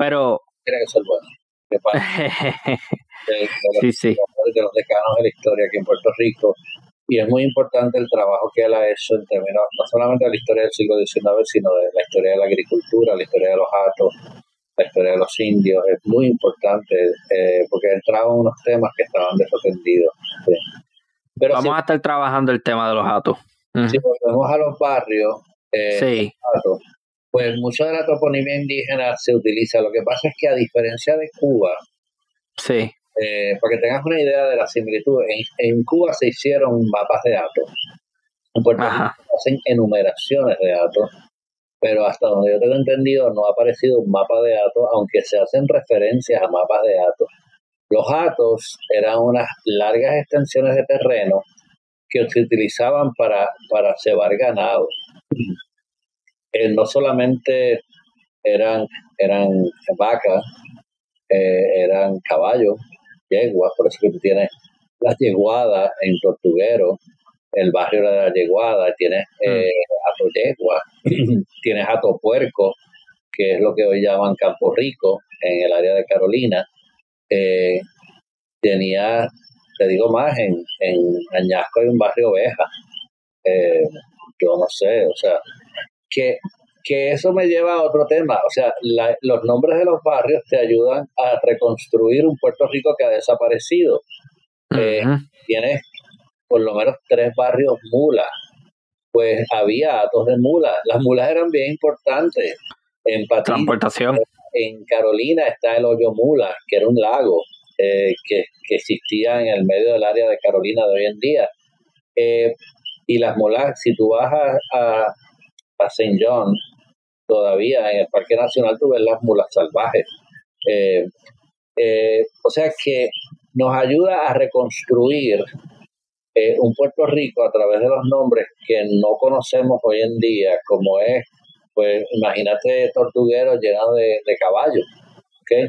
Pero... Tiene que ser bueno. sí, sí. De los decanos de la historia aquí en Puerto Rico. Y es muy importante el trabajo que él ha hecho en términos no solamente de la historia del siglo XIX, sino de la historia de la agricultura, la historia de los atos, la historia de los indios. Es muy importante eh, porque entraban unos temas que estaban desatendidos. Pero Vamos a estar trabajando el tema de los atos. Si volvemos a los barrios, eh, pues mucha de la toponimia indígena se utiliza. Lo que pasa es que a diferencia de Cuba, sí. Eh, para que tengas una idea de la similitud, en, Cuba se hicieron mapas de datos. En Puerto Rico se hacen enumeraciones de datos, pero hasta donde yo tengo entendido no ha aparecido un mapa de datos, aunque se hacen referencias a mapas de datos. Los datos eran unas largas extensiones de terreno que se utilizaban para, para cebar ganado. Eh, no solamente eran, eran vacas, eh, eran caballos, yeguas, por eso que tú tienes las yeguadas en Tortuguero, el barrio de la yeguada, tienes eh, mm. yegua, tienes ato puerco, que es lo que hoy llaman Campo Rico, en el área de Carolina. Eh, tenía, te digo más, en, en Añasco hay un barrio oveja. yo no sé, o sea, que, que eso me lleva a otro tema. O sea, los nombres de los barrios te ayudan a reconstruir un Puerto Rico que ha desaparecido. Eh, tienes por lo menos tres barrios mulas. Pues había atos de mulas. Las mulas eran bien importantes. En Transportación. En Carolina está el hoyo mula, que era un lago eh, que, existía en el medio del área de Carolina de hoy en día. Eh, y las mulas, si tú vas a, a St. John, todavía en el Parque Nacional tú ves las mulas salvajes. Eh, eh, o sea que nos ayuda a reconstruir eh, un Puerto Rico a través de los nombres que no conocemos hoy en día, como es, pues imagínate tortugueros llenos de, caballos. ¿okay?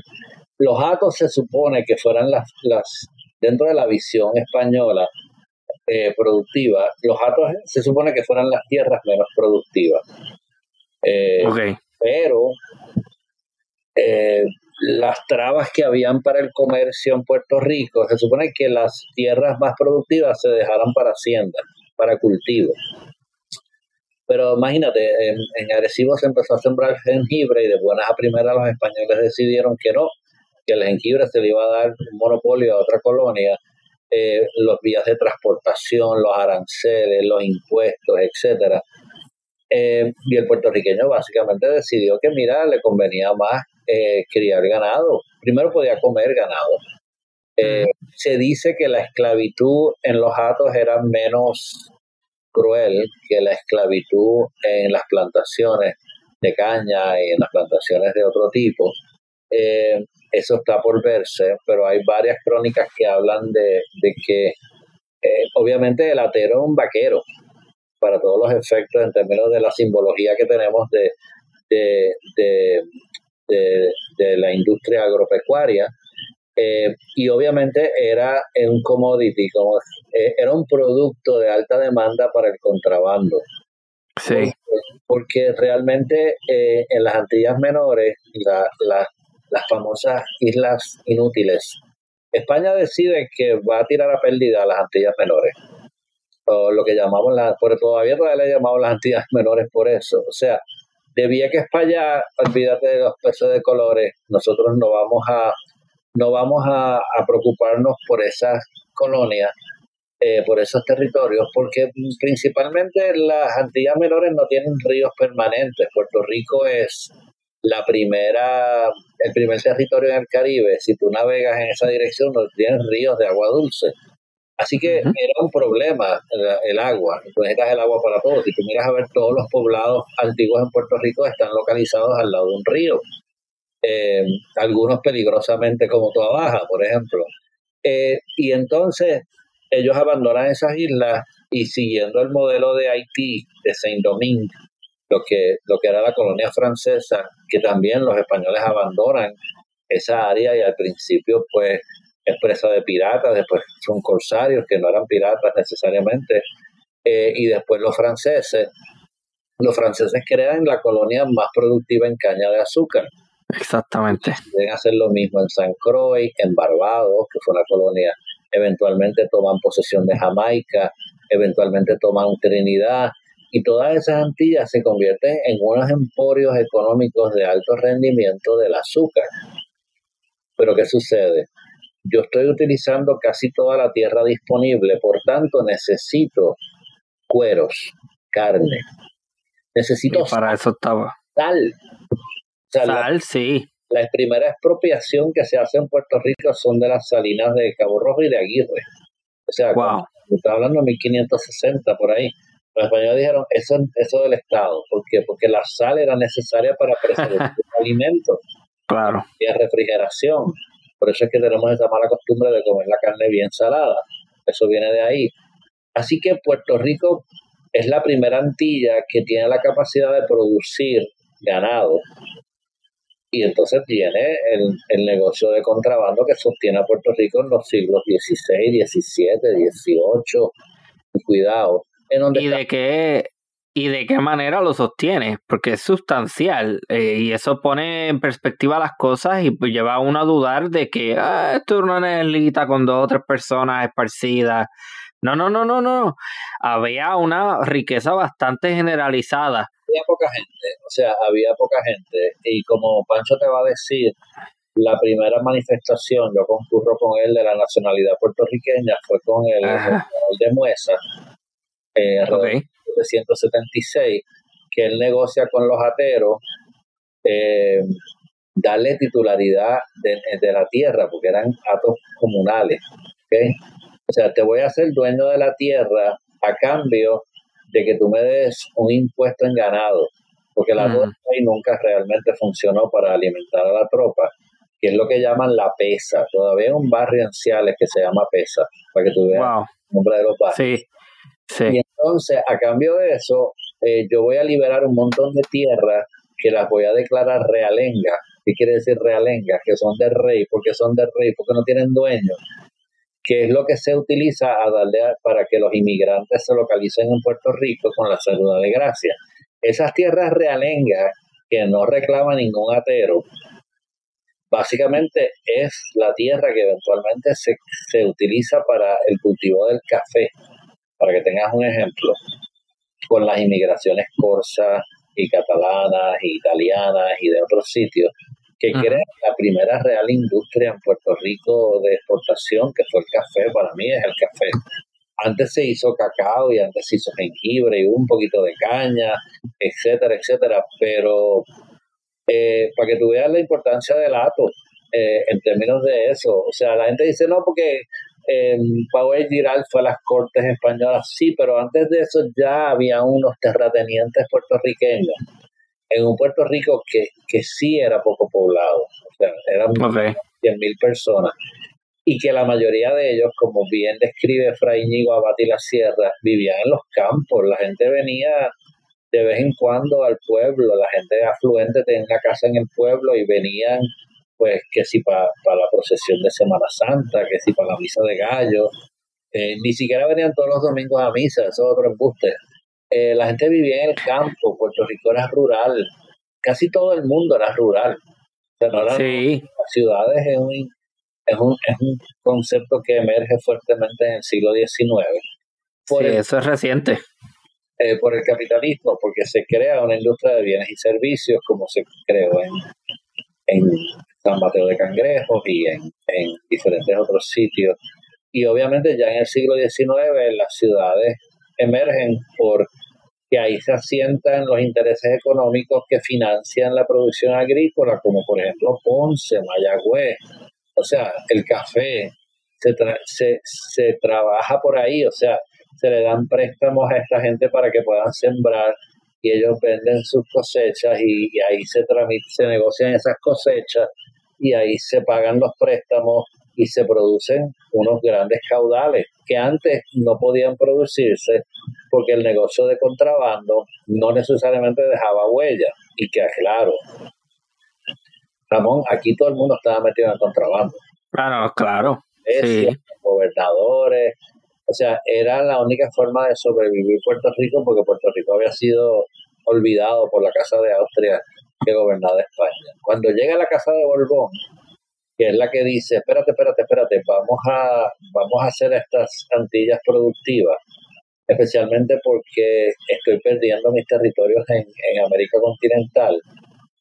Los atos se supone que fueran las, las dentro de la visión española, eh, productiva, los atos se supone que fueran las tierras menos productivas. Eh, pero eh, las trabas que habían para el comercio en Puerto Rico, se supone que las tierras más productivas se dejaran para hacienda, para cultivo. Pero imagínate, en, en se empezó a sembrar jengibre y de buenas a primeras los españoles decidieron que no, que el jengibre se le iba a dar un monopolio a otra colonia eh, los vías de transportación, los aranceles, los impuestos, etcétera. Eh, y el puertorriqueño básicamente decidió que, mira, le convenía más eh, criar ganado. Primero podía comer ganado. Se dice que la esclavitud en los atos era menos cruel que la esclavitud en las plantaciones, de caña y en las plantaciones de otro tipo. Eh, eso está por verse, pero hay varias crónicas que hablan de, que eh, obviamente el atero es un vaquero para todos los efectos en términos de la simbología que tenemos de, de, de la industria agropecuaria. Eh, y obviamente era un commodity, como, era un producto de alta demanda para el contrabando. Sí. Porque, realmente en las Antillas Menores, la, la, las famosas islas inútiles. España decide que va a tirar a pérdida las Antillas Menores, o lo que llamamos las, por todavía todavía le llamamos las Antillas Menores por eso. O sea, de que España, olvídate de los peces de colores, nosotros no vamos a, no vamos a, preocuparnos por esas colonias, eh, por esos territorios, porque principalmente las Antillas Menores no tienen ríos permanentes. Puerto Rico es la primera, el primer territorio en el Caribe, si tú navegas en esa dirección, no tienes ríos de agua dulce. Así que era un problema el, agua, tú necesitas el agua para todos. Si tú miras a ver, todos los poblados antiguos en Puerto Rico están localizados al lado de un río. Eh, algunos peligrosamente como Toa Baja, por ejemplo. Eh, y entonces ellos abandonan esas islas y siguiendo el modelo de Haití, de Saint-Domingue, lo que, lo que era la colonia francesa, que también los españoles abandonan esa área y al principio pues es presa de piratas, después son corsarios que no eran piratas necesariamente, eh, y después los franceses, los franceses crean la colonia más productiva en caña de azúcar. Exactamente. Deben hacer lo mismo en San Croix, en Barbados, que fue una colonia, eventualmente toman posesión de Jamaica, eventualmente toman Trinidad, y todas esas Antillas se convierten en unos emporios económicos de alto rendimiento del azúcar. Pero ¿qué sucede? Yo estoy utilizando casi toda la tierra disponible, por tanto necesito cueros, carne. Necesito para eso estaba. sal. sal, sí. La primera expropiación que se hace en Puerto Rico son de las salinas de Cabo Rojo y de Aguirre. O sea, wow. está hablando de 1560 por ahí. Los españoles dijeron, eso, eso del Estado. ¿Por qué? Porque la sal era necesaria para preservar alimentos. Claro. Y refrigeración. Por eso es que tenemos esa mala costumbre de comer la carne bien salada. Eso viene de ahí. Así que Puerto Rico es la primera Antilla que tiene la capacidad de producir ganado. Y entonces tiene el, el negocio de contrabando que sostiene a Puerto Rico en los siglos XVI, XVII, XVIII. Cuidado, ¿Y de qué y de qué manera lo sostiene, porque es sustancial eh, y eso pone en perspectiva las cosas y pues lleva a uno a dudar de que ah, esto es una islita con dos o tres personas esparcidas. No, no, no, no, no. Había una riqueza bastante generalizada. Había poca gente, o sea, había poca gente. Y como Pancho te va a decir, la primera manifestación, yo concurro con él de la nacionalidad puertorriqueña, fue con el, el de Muesa eh, okay. 176, que él negocia con los ateros eh, darle titularidad de, la tierra, porque eran atos comunales. ¿okay? O sea, te voy a hacer dueño de la tierra a cambio de que tú me des un impuesto en ganado, porque la mm. nunca realmente funcionó para alimentar a la tropa, que es lo que llaman la pesa. Todavía hay un barrio en Ciales que se llama pesa, para que tú veas el nombre de los barrios. Sí. Sí. Entonces, a cambio de eso, eh, yo voy a liberar un montón de tierras que las voy a declarar realengas. ¿Qué quiere decir realengas? Que son del rey. porque son del rey? Porque no tienen dueño. Que es lo que se utiliza a para que los inmigrantes se localicen en Puerto Rico con la salud de gracia. Esas tierras realengas que no reclama ningún atero, básicamente es la tierra que eventualmente se, se utiliza para el cultivo del café para que tengas un ejemplo, con las inmigraciones corsas y catalanas y italianas y de otros sitios, que crean la primera real industria en Puerto Rico de exportación, que fue el café, para mí es el café. Antes se hizo cacao y antes se hizo jengibre y un poquito de caña, etcétera, etcétera, pero eh, para que tú veas la importancia del ato eh, en términos de eso, o sea, la gente dice, no, porque eh, Power Giral fue a las cortes españolas, sí, pero antes de eso ya había unos terratenientes puertorriqueños en un Puerto Rico que, que sí era poco poblado, o sea, eran okay. 100.000 personas, y que la mayoría de ellos, como bien describe Fray Ñigo Abad y la Sierra, vivían en los campos, la gente venía de vez en cuando al pueblo, la gente afluente tenía casa en el pueblo y venían pues que si para la procesión de Semana Santa, que si para la misa de gallo, eh, ni siquiera venían todos los domingos a misa, eso es otro embuste. Eh, la gente vivía en el campo, Puerto Rico era rural, casi todo el mundo era rural. O sea, no eran sí. las ciudades es un, es, un, es un concepto que emerge fuertemente en el siglo XIX. sí, eso es reciente. Eh, por el capitalismo, porque se crea una industria de bienes y servicios como se creó en, en San Mateo de Cangrejos y en, en diferentes otros sitios. Y obviamente ya en el siglo XIX las ciudades emergen porque ahí se asientan los intereses económicos que financian la producción agrícola, como por ejemplo Ponce, Mayagüez, o sea, el café, se, se, se trabaja por ahí, o sea, se le dan préstamos a esta gente para que puedan sembrar y ellos venden sus cosechas y, ahí se, se negocian esas cosechas y ahí se pagan los préstamos y se producen unos grandes caudales que antes no podían producirse porque el negocio de contrabando no necesariamente dejaba huella y que claro Ramón aquí todo el mundo estaba metido en el contrabando claro claro sí. gobernadores o sea, era la única forma de sobrevivir Puerto Rico porque Puerto Rico había sido olvidado por la Casa de Austria que gobernaba España. Cuando llega la Casa de Borbón, que es la que dice, espérate, espérate, espérate, vamos a, vamos a hacer estas Antillas productivas, especialmente porque estoy perdiendo mis territorios en, en América continental,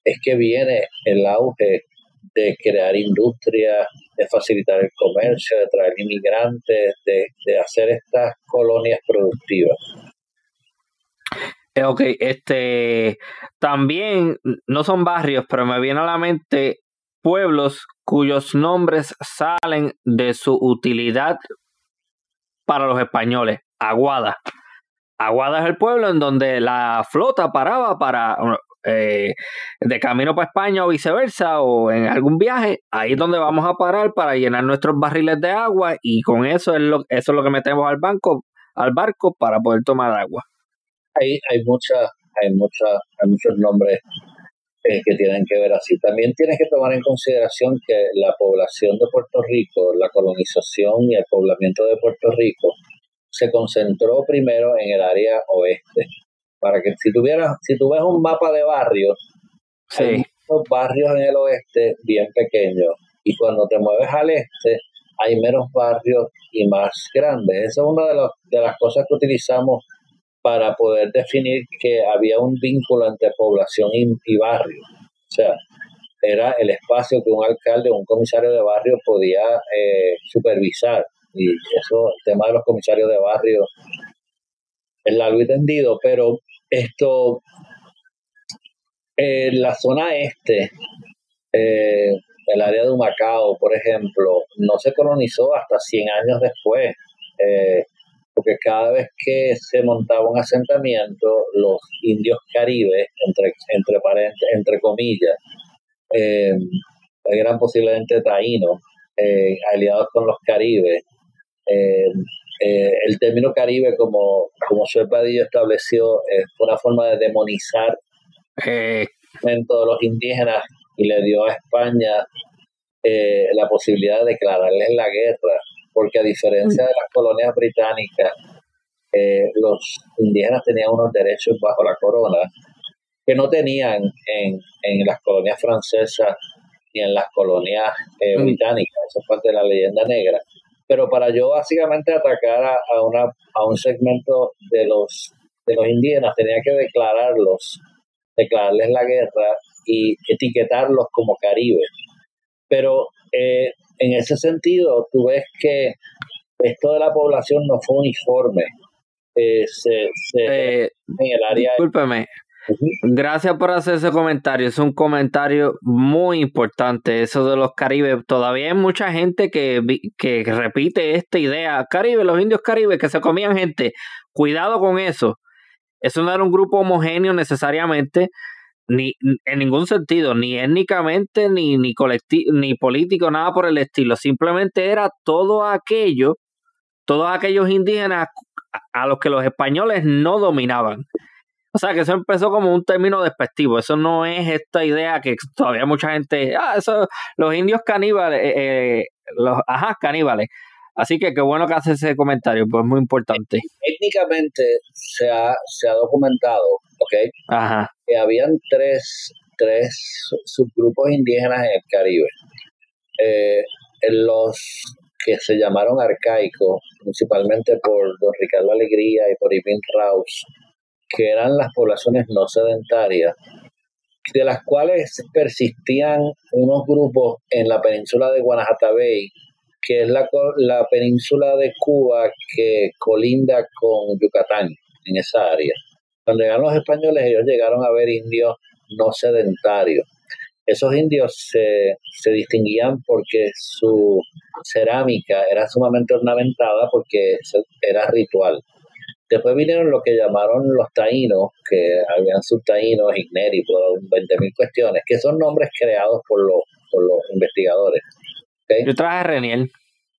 es que viene el auge de crear industria, de facilitar el comercio, de traer inmigrantes, de, de hacer estas colonias productivas. Eh, ok, este también no son barrios, pero me viene a la mente pueblos cuyos nombres salen de su utilidad para los españoles. Aguada. Aguada es el pueblo en donde la flota paraba para eh, de camino para España o viceversa o en algún viaje, ahí es donde vamos a parar para llenar nuestros barriles de agua y con eso es lo, eso es lo que metemos al banco, al barco para poder tomar agua. Hay, hay muchas, hay muchas, hay muchos nombres eh, que tienen que ver así. También tienes que tomar en consideración que la población de Puerto Rico, la colonización y el poblamiento de Puerto Rico se concentró primero en el área oeste para que si tuvieras, si tú ves un mapa de barrios, hay muchos barrios en el oeste bien pequeños y cuando te mueves al este hay menos barrios y más grandes. Esa es una de, de las cosas que utilizamos para poder definir que había un vínculo entre población y, barrio. O sea, era el espacio que un alcalde o un comisario de barrio podía eh, supervisar. Y eso, el tema de los comisarios de barrio es largo y tendido, pero esto, en la zona este, eh, el área de Humacao, por ejemplo, no se colonizó hasta 100 años después, eh, porque cada vez que se montaba un asentamiento, los indios caribes, entre, entre, entre comillas, eh, eran posiblemente taínos, aliados con los caribes, eh, el término Caribe, como, como Padillo estableció, es una forma de demonizar eh. todos los indígenas y le dio a España eh, la posibilidad de declararles la guerra, porque a diferencia de las colonias británicas, eh, los indígenas tenían unos derechos bajo la corona que no tenían en, en las colonias francesas ni en las colonias mm. británicas. Eso es parte de la leyenda negra pero para yo básicamente atacar a, una, a un segmento de los, de los indígenas tenía que declararlos, declararles la guerra y etiquetarlos como caribes. Pero eh, en ese sentido, tú ves que esto de la población no fue uniforme. Eh, se, eh, en el área. Discúlpeme, Gracias por hacer ese comentario. Es un comentario muy importante. Eso de los caribes. Todavía hay mucha gente que, que repite esta idea. Caribe, los indios caribes que se comían gente. Cuidado con eso. Eso no era un grupo homogéneo necesariamente. Ni en ningún sentido, ni étnicamente, ni, ni, ni político, nada por el estilo. Simplemente era todo aquello, todos aquellos indígenas a los que los españoles no dominaban. O sea, que eso empezó como un término despectivo. Eso no es esta idea que todavía mucha gente. Ah, eso, los indios caníbales, eh, eh, los, ajá, caníbales. Así que qué bueno que hace ese comentario, pues muy importante. Técnicamente se ha, se ha documentado, ¿ok? Ajá. Que habían tres, tres subgrupos indígenas en el Caribe. Eh, los que se llamaron arcaicos, principalmente por don Ricardo Alegría y por Ivin Raus, que eran las poblaciones no sedentarias, de las cuales persistían unos grupos en la península de Guanajuatabey, que es la, la península de Cuba que colinda con Yucatán, en esa área. Cuando llegaron los españoles, ellos llegaron a ver indios no sedentarios. Esos indios se, se distinguían porque su cerámica era sumamente ornamentada porque era ritual. Después vinieron lo que llamaron los taínos, que habían subtaínos, igneri, por 20.000 cuestiones, que son nombres creados por los, por los investigadores. Yo traje Reniel.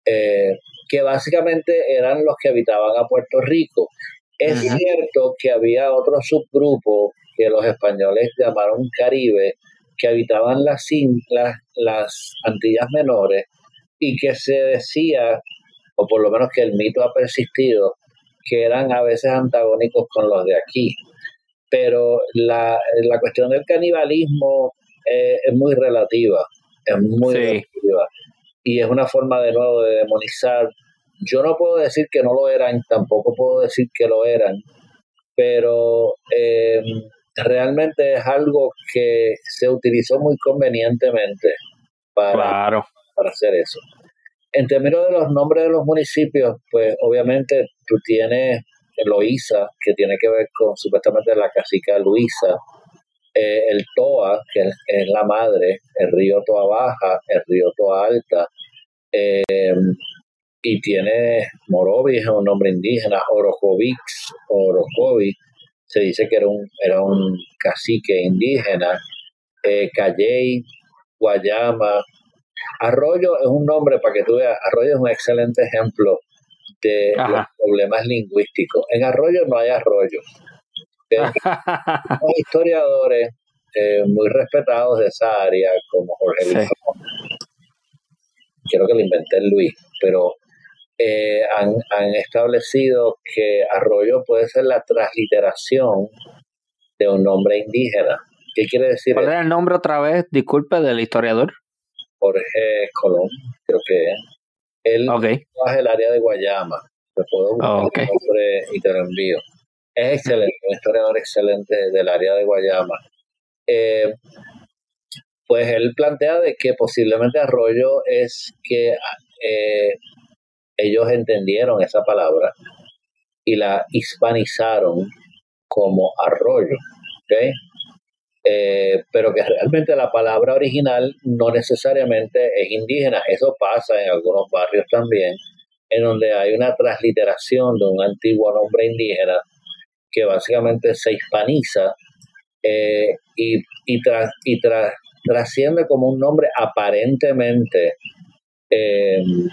Eh, que básicamente eran los que habitaban a Puerto Rico. Es cierto que había otro subgrupo que los españoles llamaron Caribe, que habitaban las, las, las Antillas Menores y que se decía, o por lo menos que el mito ha persistido, que eran a veces antagónicos con los de aquí. Pero la, la cuestión del canibalismo eh, es muy relativa, es muy relativa. Y es una forma de nuevo de demonizar. Yo no puedo decir que no lo eran, tampoco puedo decir que lo eran, pero eh, realmente es algo que se utilizó muy convenientemente para, para hacer eso. En términos de los nombres de los municipios, pues obviamente tú tienes Loíza, que tiene que ver con supuestamente la cacica Luisa, eh, el Toa, que es, la madre, el río Toa Baja, el río Toa Alta, eh, y tiene Morovis, es un nombre indígena, Orocovix, Orocovi, se dice que era un, era un cacique indígena, eh, Calley, Guayama, Arroyo es un nombre, para que tú veas, Arroyo es un excelente ejemplo de los problemas lingüísticos. En Arroyo no hay arroyo. Hay historiadores eh, muy respetados de esa área, como Jorge Luis. Quiero que lo inventé Luis, pero eh, han, han, establecido que arroyo puede ser la transliteración de un nombre indígena. ¿Qué quiere decir? ¿Cuál es el nombre otra vez? Disculpe, del historiador. Jorge Colón, creo que es. Él trabaja el área de Guayama. Te puedo buscar y te lo envío. Es excelente, un historiador excelente del área de Guayama. Eh, pues él plantea de que posiblemente arroyo es que eh, ellos entendieron esa palabra y la hispanizaron como arroyo. ¿okay? Eh, pero que realmente la palabra original no necesariamente es indígena. Eso pasa en algunos barrios también, en donde hay una transliteración de un antiguo nombre indígena que básicamente se hispaniza eh, y, y, y trasciende como un nombre aparentemente em,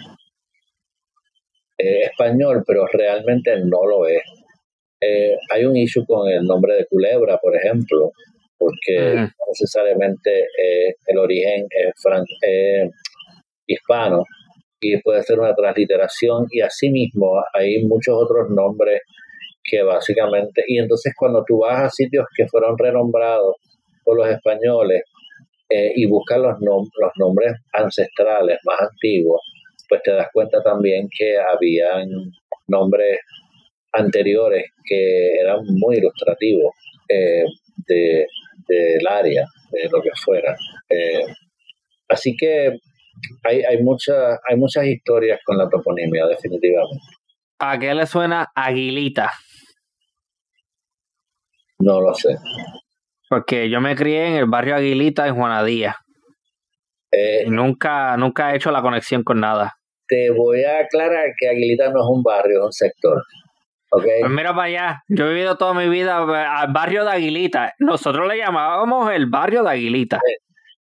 eh, español, pero realmente no lo es. hay un issue con el nombre de Culebra, por ejemplo, porque no necesariamente eh, el origen es hispano y puede ser una transliteración y asimismo hay muchos otros nombres que básicamente y entonces cuando tú vas a sitios que fueron renombrados por los españoles eh, y buscas los, los nombres ancestrales más antiguos pues te das cuenta también que habían nombres anteriores que eran muy ilustrativos eh, de, del área, de lo que fuera. Eh, así que hay, hay, hay muchas historias con la toponimia, definitivamente. ¿A qué le suena Aguilita? No lo sé. Porque yo me crié en el barrio Aguilita en Juanadía. Eh, y nunca, nunca he hecho la conexión con nada. Te voy a aclarar que Aguilita no es un barrio, es un sector. Okay. Pues mira para allá, yo he vivido toda mi vida al barrio de Aguilita. Nosotros le llamábamos el barrio de Aguilita.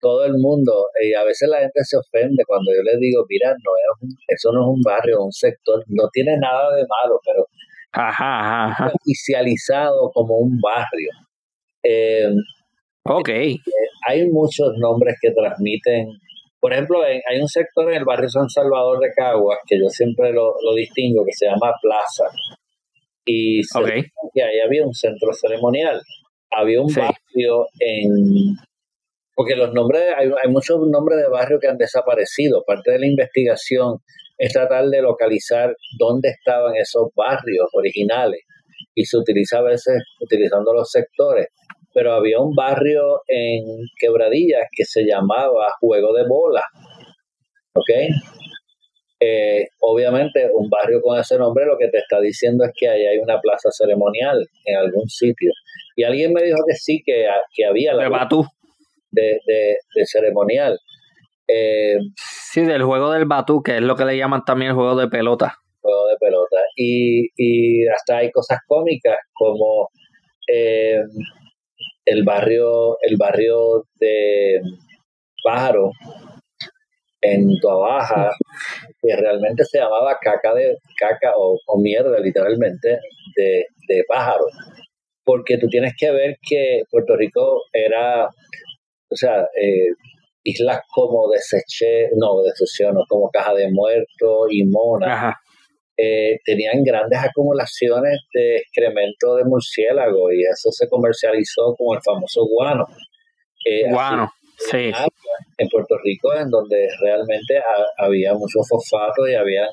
todo el mundo, y a veces la gente se ofende cuando yo le digo, mira, no es eso no es un barrio, es un sector, no tiene nada de malo, pero ajá, oficializado como un barrio. Eh, ok. Eh, hay muchos nombres que transmiten por ejemplo, hay un sector en el barrio San Salvador de Caguas que yo siempre lo, distingo, que se llama Plaza. Y que ahí había un centro ceremonial. Había un barrio en... Porque los nombres, hay, hay muchos nombres de barrio que han desaparecido. Parte de la investigación es tratar de localizar dónde estaban esos barrios originales. Y se utiliza a veces utilizando los sectores pero había un barrio en Quebradillas que se llamaba Juego de Bola. ¿Ok? Eh, obviamente, un barrio con ese nombre lo que te está diciendo es que ahí hay una plaza ceremonial en algún sitio. Y alguien me dijo que sí, que, que había la. De De, de, ceremonial. Eh, sí, del juego del Batú, que es lo que le llaman también el juego de pelota. Juego de pelota. Y, y hasta hay cosas cómicas como. Eh, el barrio, el barrio de Pájaro en Tuabaja, que realmente se llamaba caca de caca o, mierda literalmente de, de, pájaro. Porque tú tienes que ver que Puerto Rico era, o sea, eh, islas como Deseché, no, Deseché, no, como Caja de Muertos y Mona, eh, tenían grandes acumulaciones de excremento de murciélago y eso se comercializó como el famoso guano. Eh, guano, sí. En Puerto Rico, en donde realmente había mucho fosfato y había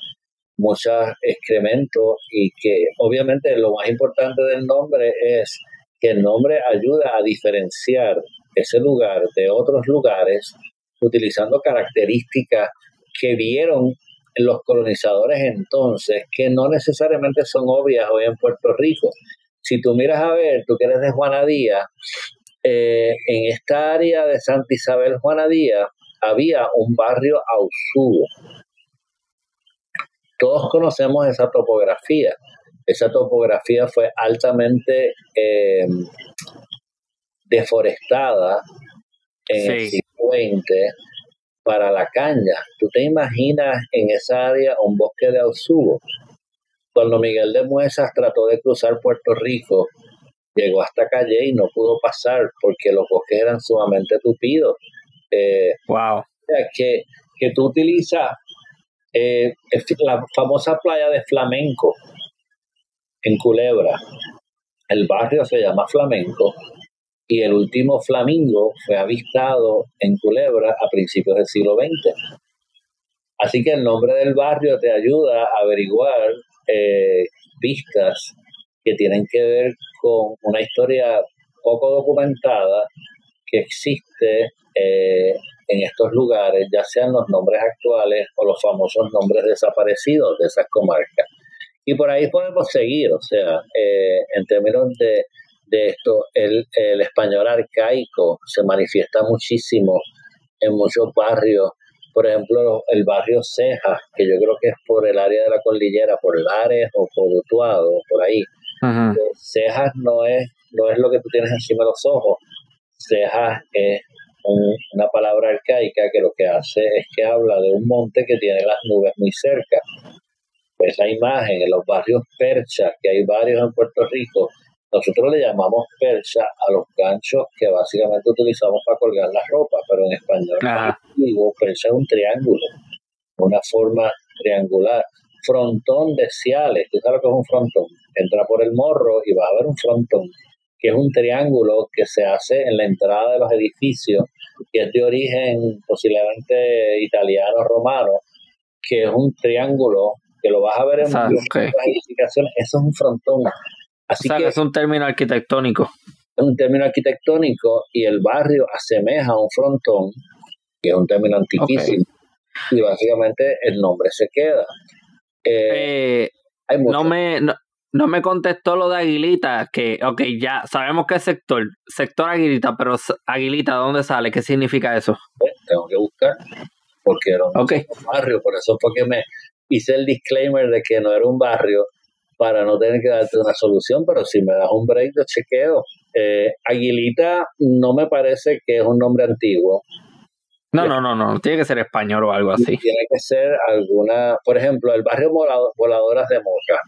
muchos excrementos y que obviamente lo más importante del nombre es que el nombre ayuda a diferenciar ese lugar de otros lugares utilizando características que vieron los colonizadores entonces, que no necesariamente son obvias hoy en Puerto Rico. Si tú miras a ver, tú que eres de Juanadía, eh, en esta área de Santa Isabel Juanadía había un barrio Ausugo. Todos conocemos esa topografía. Esa topografía fue altamente eh, deforestada en el siglo XX para la caña. ¿Tú te imaginas en esa área un bosque de ausugo? Cuando Miguel de Muesas trató de cruzar Puerto Rico, llegó hasta Calle y no pudo pasar porque los bosques eran sumamente tupidos. Eh, wow. Que, que tú utilizas eh, la famosa playa de Flamenco en Culebra. El barrio se llama Flamenco y el último flamingo fue avistado en Culebra a principios del siglo XX. Así que el nombre del barrio te ayuda a averiguar eh, pistas que tienen que ver con una historia poco documentada que existe eh, en estos lugares, ya sean los nombres actuales o los famosos nombres desaparecidos de esas comarcas. Y por ahí podemos seguir, o sea, eh, en términos de de esto, el, el español arcaico se manifiesta muchísimo en muchos barrios. Por ejemplo, el barrio Cejas, que yo creo que es por el área de la cordillera, por Lares o por Utuado, por ahí. Eh, Cejas no es, no es lo que tú tienes encima de los ojos. Cejas es una palabra arcaica que lo que hace es que habla de un monte que tiene las nubes muy cerca. Pues la imagen en los barrios perchas, que hay varios en Puerto Rico, nosotros le llamamos percha a los ganchos que básicamente utilizamos para colgar la ropa, pero en español digo percha es un triángulo, una forma triangular. Frontón de Ciales, ¿tú sabes lo que es un frontón? Entra por el morro y va a ver un frontón, que es un triángulo que se hace en la entrada de los edificios, que es de origen posiblemente italiano romano, que es un triángulo que lo vas a ver en edificaciones, eso es un frontón Así que, es un término arquitectónico. Es un término arquitectónico y el barrio asemeja a un frontón, que es un término antiquísimo, y básicamente el nombre se queda. Eh, eh, no me no, me contestó lo de Aguilita, que, ok, ya sabemos qué es sector, sector Aguilita, pero Aguilita, ¿dónde sale? ¿Qué significa eso? Pues, tengo que buscar, porque era un barrio, por eso fue que me hice el disclaimer de que no era un barrio, para no tener que darte una solución, pero si me das un break de chequeo. Eh, Aguilita no me parece que es un nombre antiguo. No, no, no, no, tiene que ser español o algo así. Tiene que ser alguna, por ejemplo, el barrio Voladoras de Moca.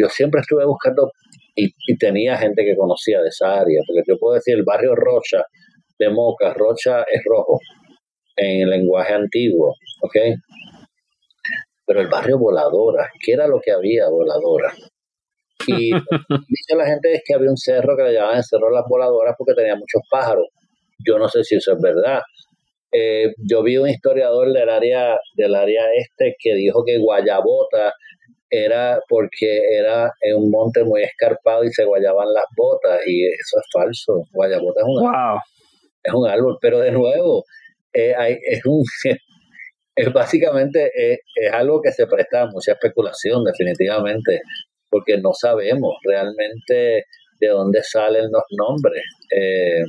Yo siempre estuve buscando y, tenía gente que conocía de esa área, porque yo puedo decir el barrio Rocha de Moca, Rocha es rojo en el lenguaje antiguo, ¿ok? Pero el barrio Voladora, ¿qué era lo que había Voladora? Y dice la gente es que había un cerro que le llamaban el Cerro de las Voladoras porque tenía muchos pájaros. Yo no sé si eso es verdad. Eh, yo vi un historiador del área, del área este que dijo que Guayabota era porque era en un monte muy escarpado y se guayaban las botas y eso es falso. Guayabota es un, árbol, es un árbol, pero de nuevo eh, es un es básicamente es, algo que se presta mucha especulación definitivamente porque no sabemos realmente de dónde salen los nombres. Eh,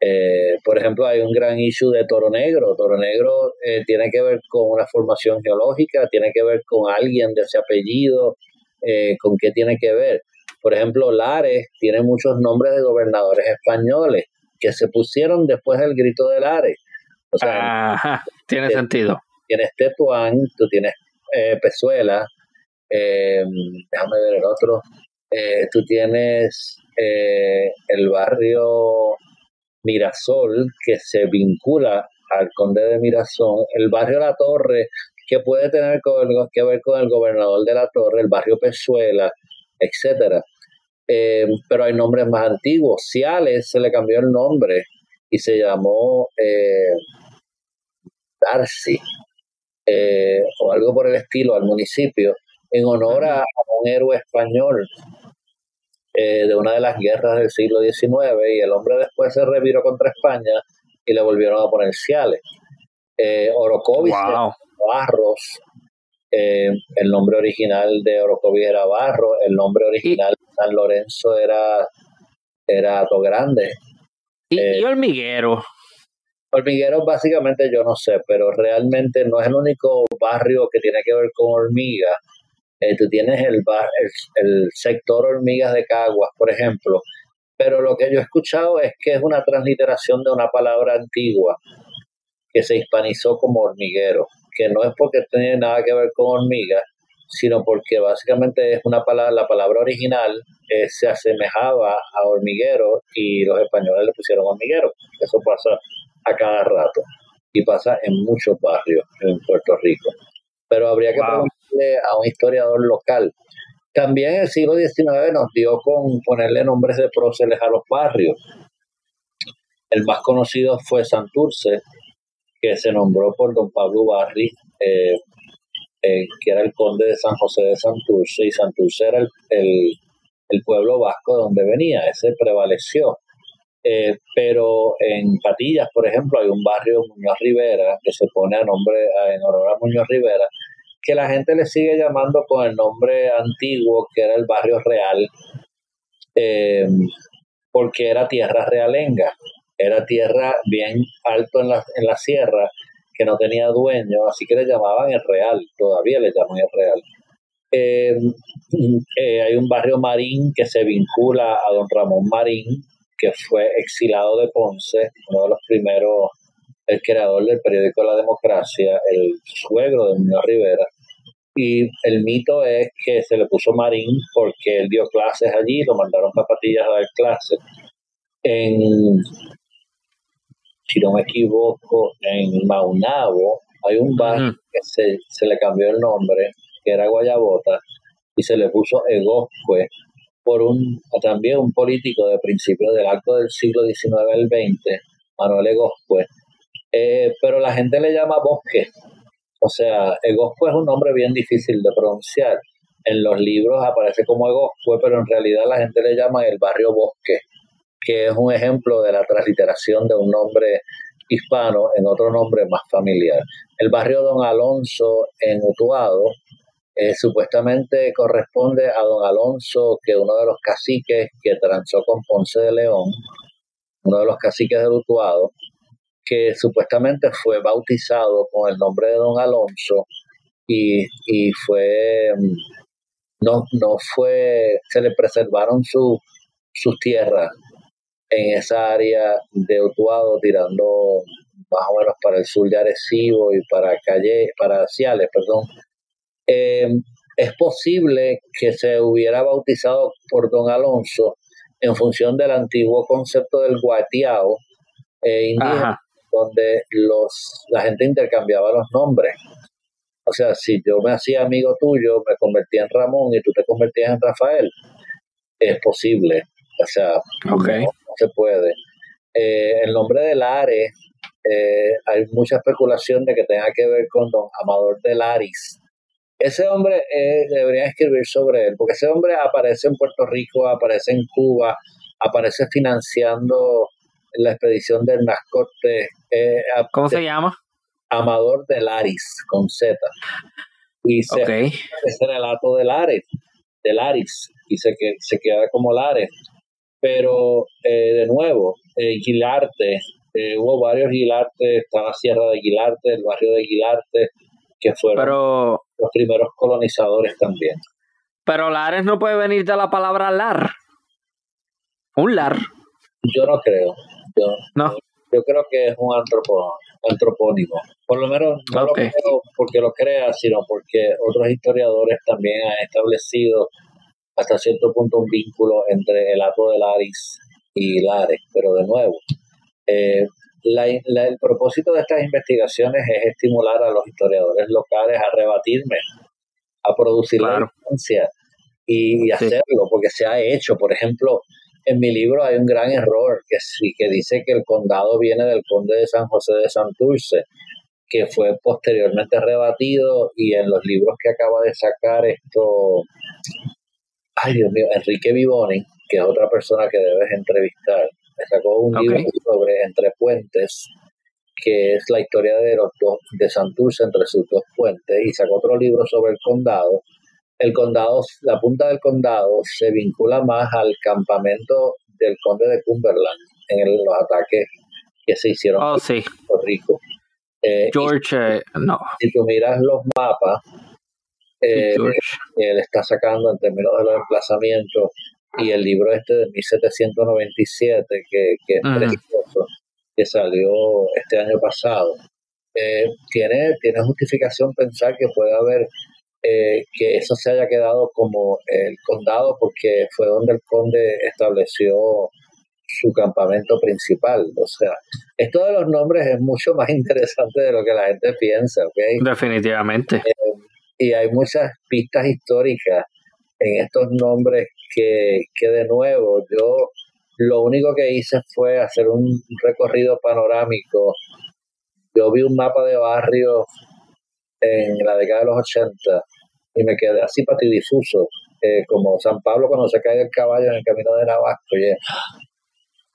eh, por ejemplo, hay un gran issue de Toro Negro. Toro Negro eh, tiene que ver con una formación geológica, tiene que ver con alguien de ese apellido, eh, con qué tiene que ver. Por ejemplo, Lares tiene muchos nombres de gobernadores españoles que se pusieron después del grito de Lares. O sea, tiene sentido. Tienes Tetuán, tú tienes Pezuela, déjame ver el otro, tú tienes el barrio Mirasol, que se vincula al conde de Mirasol, el barrio La Torre, que puede tener que ver con el gobernador de La Torre, el barrio Pezuela, etcétera. Eh, pero hay nombres más antiguos. Ciales se le cambió el nombre y se llamó eh, Darcy eh, o algo por el estilo al municipio en honor a un héroe español eh, de una de las guerras del siglo XIX y el hombre después se reviró contra España y le volvieron a poner Ciales. Eh, Orocovis Barros, eh, el nombre original de Orocovis era Barro, el nombre original de San Lorenzo era, era Grande. ¿Y, ¿Y hormiguero? Hormiguero básicamente yo no sé, pero realmente no es el único barrio que tiene que ver con hormigas eh, tú tienes el, el, sector hormigas de Caguas, por ejemplo, pero lo que yo he escuchado es que es una transliteración de una palabra antigua que se hispanizó como hormiguero, que no es porque tiene nada que ver con hormigas, sino porque básicamente es una palabra, la palabra original eh, se asemejaba a hormiguero y los españoles le pusieron hormiguero. Eso pasa a cada rato y pasa en muchos barrios en Puerto Rico. Pero habría que a un historiador local. También el siglo XIX nos dio con ponerle nombres de próceres a los barrios. El más conocido fue Santurce, que se nombró por don Pablo Barri, eh, eh, que era el conde de San José de Santurce, y Santurce era el, el, pueblo vasco de donde venía, ese prevaleció. Eh, pero en Patillas, por ejemplo, hay un barrio Muñoz Rivera que se pone a nombre en honor a Muñoz Rivera, que la gente le sigue llamando con el nombre antiguo, que era el barrio real, eh, porque era tierra realenga, era tierra bien alto en la, en la sierra, que no tenía dueño, así que le llamaban el real, todavía le llaman el real. Eh, eh, hay un barrio marín que se vincula a don Ramón Marín, que fue exilado de Ponce, uno de los primeros, el creador del periódico La Democracia, el suegro de Muñoz Rivera, y el mito es que se le puso Marín porque él dio clases allí, lo mandaron zapatillas a dar clases. En, si no me equivoco, en Maunabo hay un bar que se, se, le cambió el nombre, que era Guayabota, y se le puso Egoscue por un también un político de principios del acto del siglo XIX al XX, Manuel Egoscue, eh, pero la gente le llama bosque. O sea, Egoscue es un nombre bien difícil de pronunciar. En los libros aparece como Egoscue, pero en realidad la gente le llama el barrio Bosque, que es un ejemplo de la transliteración de un nombre hispano en otro nombre más familiar. El barrio Don Alonso en Utuado eh, supuestamente corresponde a Don Alonso, que uno de los caciques que transó con Ponce de León, uno de los caciques de Utuado, que supuestamente fue bautizado con el nombre de Don Alonso y, fue, no, no fue, se le preservaron su, sus tierras en esa área de Utuado, tirando más o menos para el sur de Arecibo y para Calle, para Ciales, perdón. Eh, es posible que se hubiera bautizado por don Alonso en función del antiguo concepto del guatiao eh, donde los, la gente intercambiaba los nombres. O sea, si yo me hacía amigo tuyo, me convertía en Ramón y tú te convertías en Rafael, es posible. O sea, no, se puede. Eh, el nombre de Lares, eh, hay mucha especulación de que tenga que ver con don Amador de Laris. Ese hombre eh, debería escribir sobre él, porque ese hombre aparece en Puerto Rico, aparece en Cuba, aparece financiando la expedición del Nascote. Eh, ¿Cómo se llama? Amador de Laris, con Z. Y se, ese relato de Lares, de Laris, y se, se queda como Lares. Pero, eh, de nuevo, eh, Guilarte, eh, hubo varios Guilarte, está la Sierra de Guilarte, el barrio de Guilarte, que fueron los primeros colonizadores también. Pero Lares no puede venir de la palabra lar. Un lar. Yo no creo. Yo, no. Yo creo que es un antropónimo. Por lo menos no lo creo porque lo crea, sino porque otros historiadores también han establecido hasta cierto punto un vínculo entre el ato de Laris y Lares. Pero de nuevo, eh, el propósito de estas investigaciones es estimular a los historiadores locales a rebatirme, a producir la evidencia y, hacerlo, porque se ha hecho. Por ejemplo, en mi libro hay un gran error que, que dice que el condado viene del conde de San José de Santurce, que fue posteriormente rebatido y en los libros que acaba de sacar esto, ay Dios mío, Enrique Vivoni, que es otra persona que debes entrevistar, sacó un libro sobre Entre Puentes, que es la historia de los dos, de Santurce entre sus dos puentes, y sacó otro libro sobre el condado. El condado, la punta del condado se vincula más al campamento del conde de Cumberland en los ataques que se hicieron oh, en Puerto Rico. Eh, George, eh, no. Si tú miras los mapas, eh, él está sacando en términos de los emplazamientos y el libro este de 1797, que, que es precioso, que salió este año pasado, eh, tiene, tiene justificación pensar que puede haber eh, que eso se haya quedado como el condado porque fue donde el conde estableció su campamento principal. O sea, esto de los nombres es mucho más interesante de lo que la gente piensa, ¿ok? Definitivamente. Eh, y hay muchas pistas históricas en estos nombres que, que de nuevo yo lo único que hice fue hacer un recorrido panorámico. Yo vi un mapa de barrio en la década de los 80 y me quedé así patidifuso, eh, como San Pablo cuando se cae del caballo en el camino de Navasco. Y,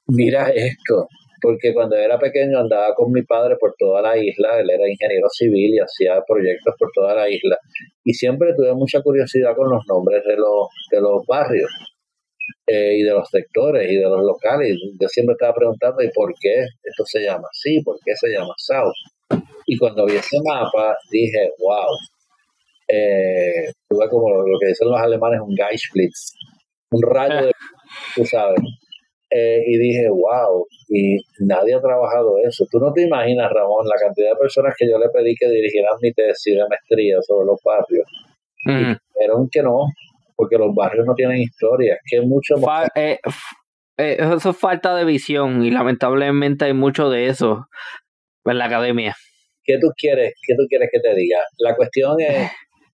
mira esto, porque cuando era pequeño andaba con mi padre por toda la isla, él era ingeniero civil y hacía proyectos por toda la isla, y siempre tuve mucha curiosidad con los nombres de los, de los barrios eh, y de los sectores y de los locales. Yo siempre estaba preguntando, ¿y por qué esto se llama así? ¿Por qué se llama South? Y cuando vi ese mapa, dije, wow, eh, tuve como lo que dicen los alemanes, un Geistblitz, un rayo de, tú sabes, eh, y dije, wow, y nadie ha trabajado eso. Tú no te imaginas, Ramón, la cantidad de personas que yo le pedí que dirigieran mi tesis de maestría sobre los barrios. Y dijeron que no, porque los barrios no tienen historia, que mucho más... Eh, eh, eso es falta de visión y lamentablemente hay mucho de eso en la academia. ¿Qué tú quieres, qué tú quieres que te diga? La cuestión es,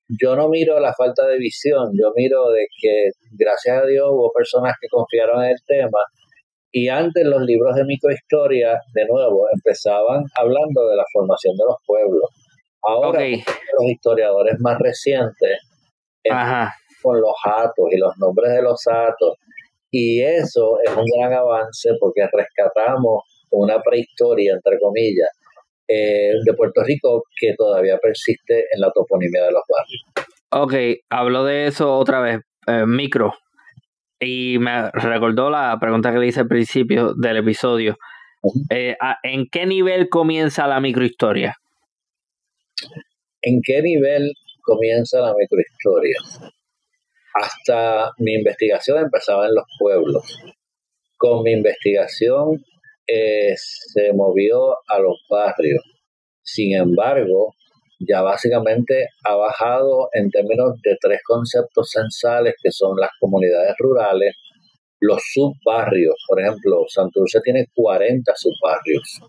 yo no miro la falta de visión, yo miro de que gracias a Dios hubo personas que confiaron en el tema y antes los libros de microhistoria, de nuevo, empezaban hablando de la formación de los pueblos. Ahora los historiadores más recientes con los atos y los nombres de los atos. Y eso es un gran avance porque rescatamos una prehistoria, entre comillas, eh, de Puerto Rico que todavía persiste en la toponimia de los barrios. Ok, hablo de eso otra vez, eh, micro. Y me recordó la pregunta que le hice al principio del episodio. Eh, ¿En qué nivel comienza la microhistoria? ¿En qué nivel comienza la microhistoria? hasta mi investigación empezaba en los pueblos. Con mi investigación eh, se movió a los barrios. Sin embargo, ya básicamente ha bajado en términos de tres conceptos censales que son las comunidades rurales, los subbarrios, por ejemplo, Santurce tiene 40 subbarrios,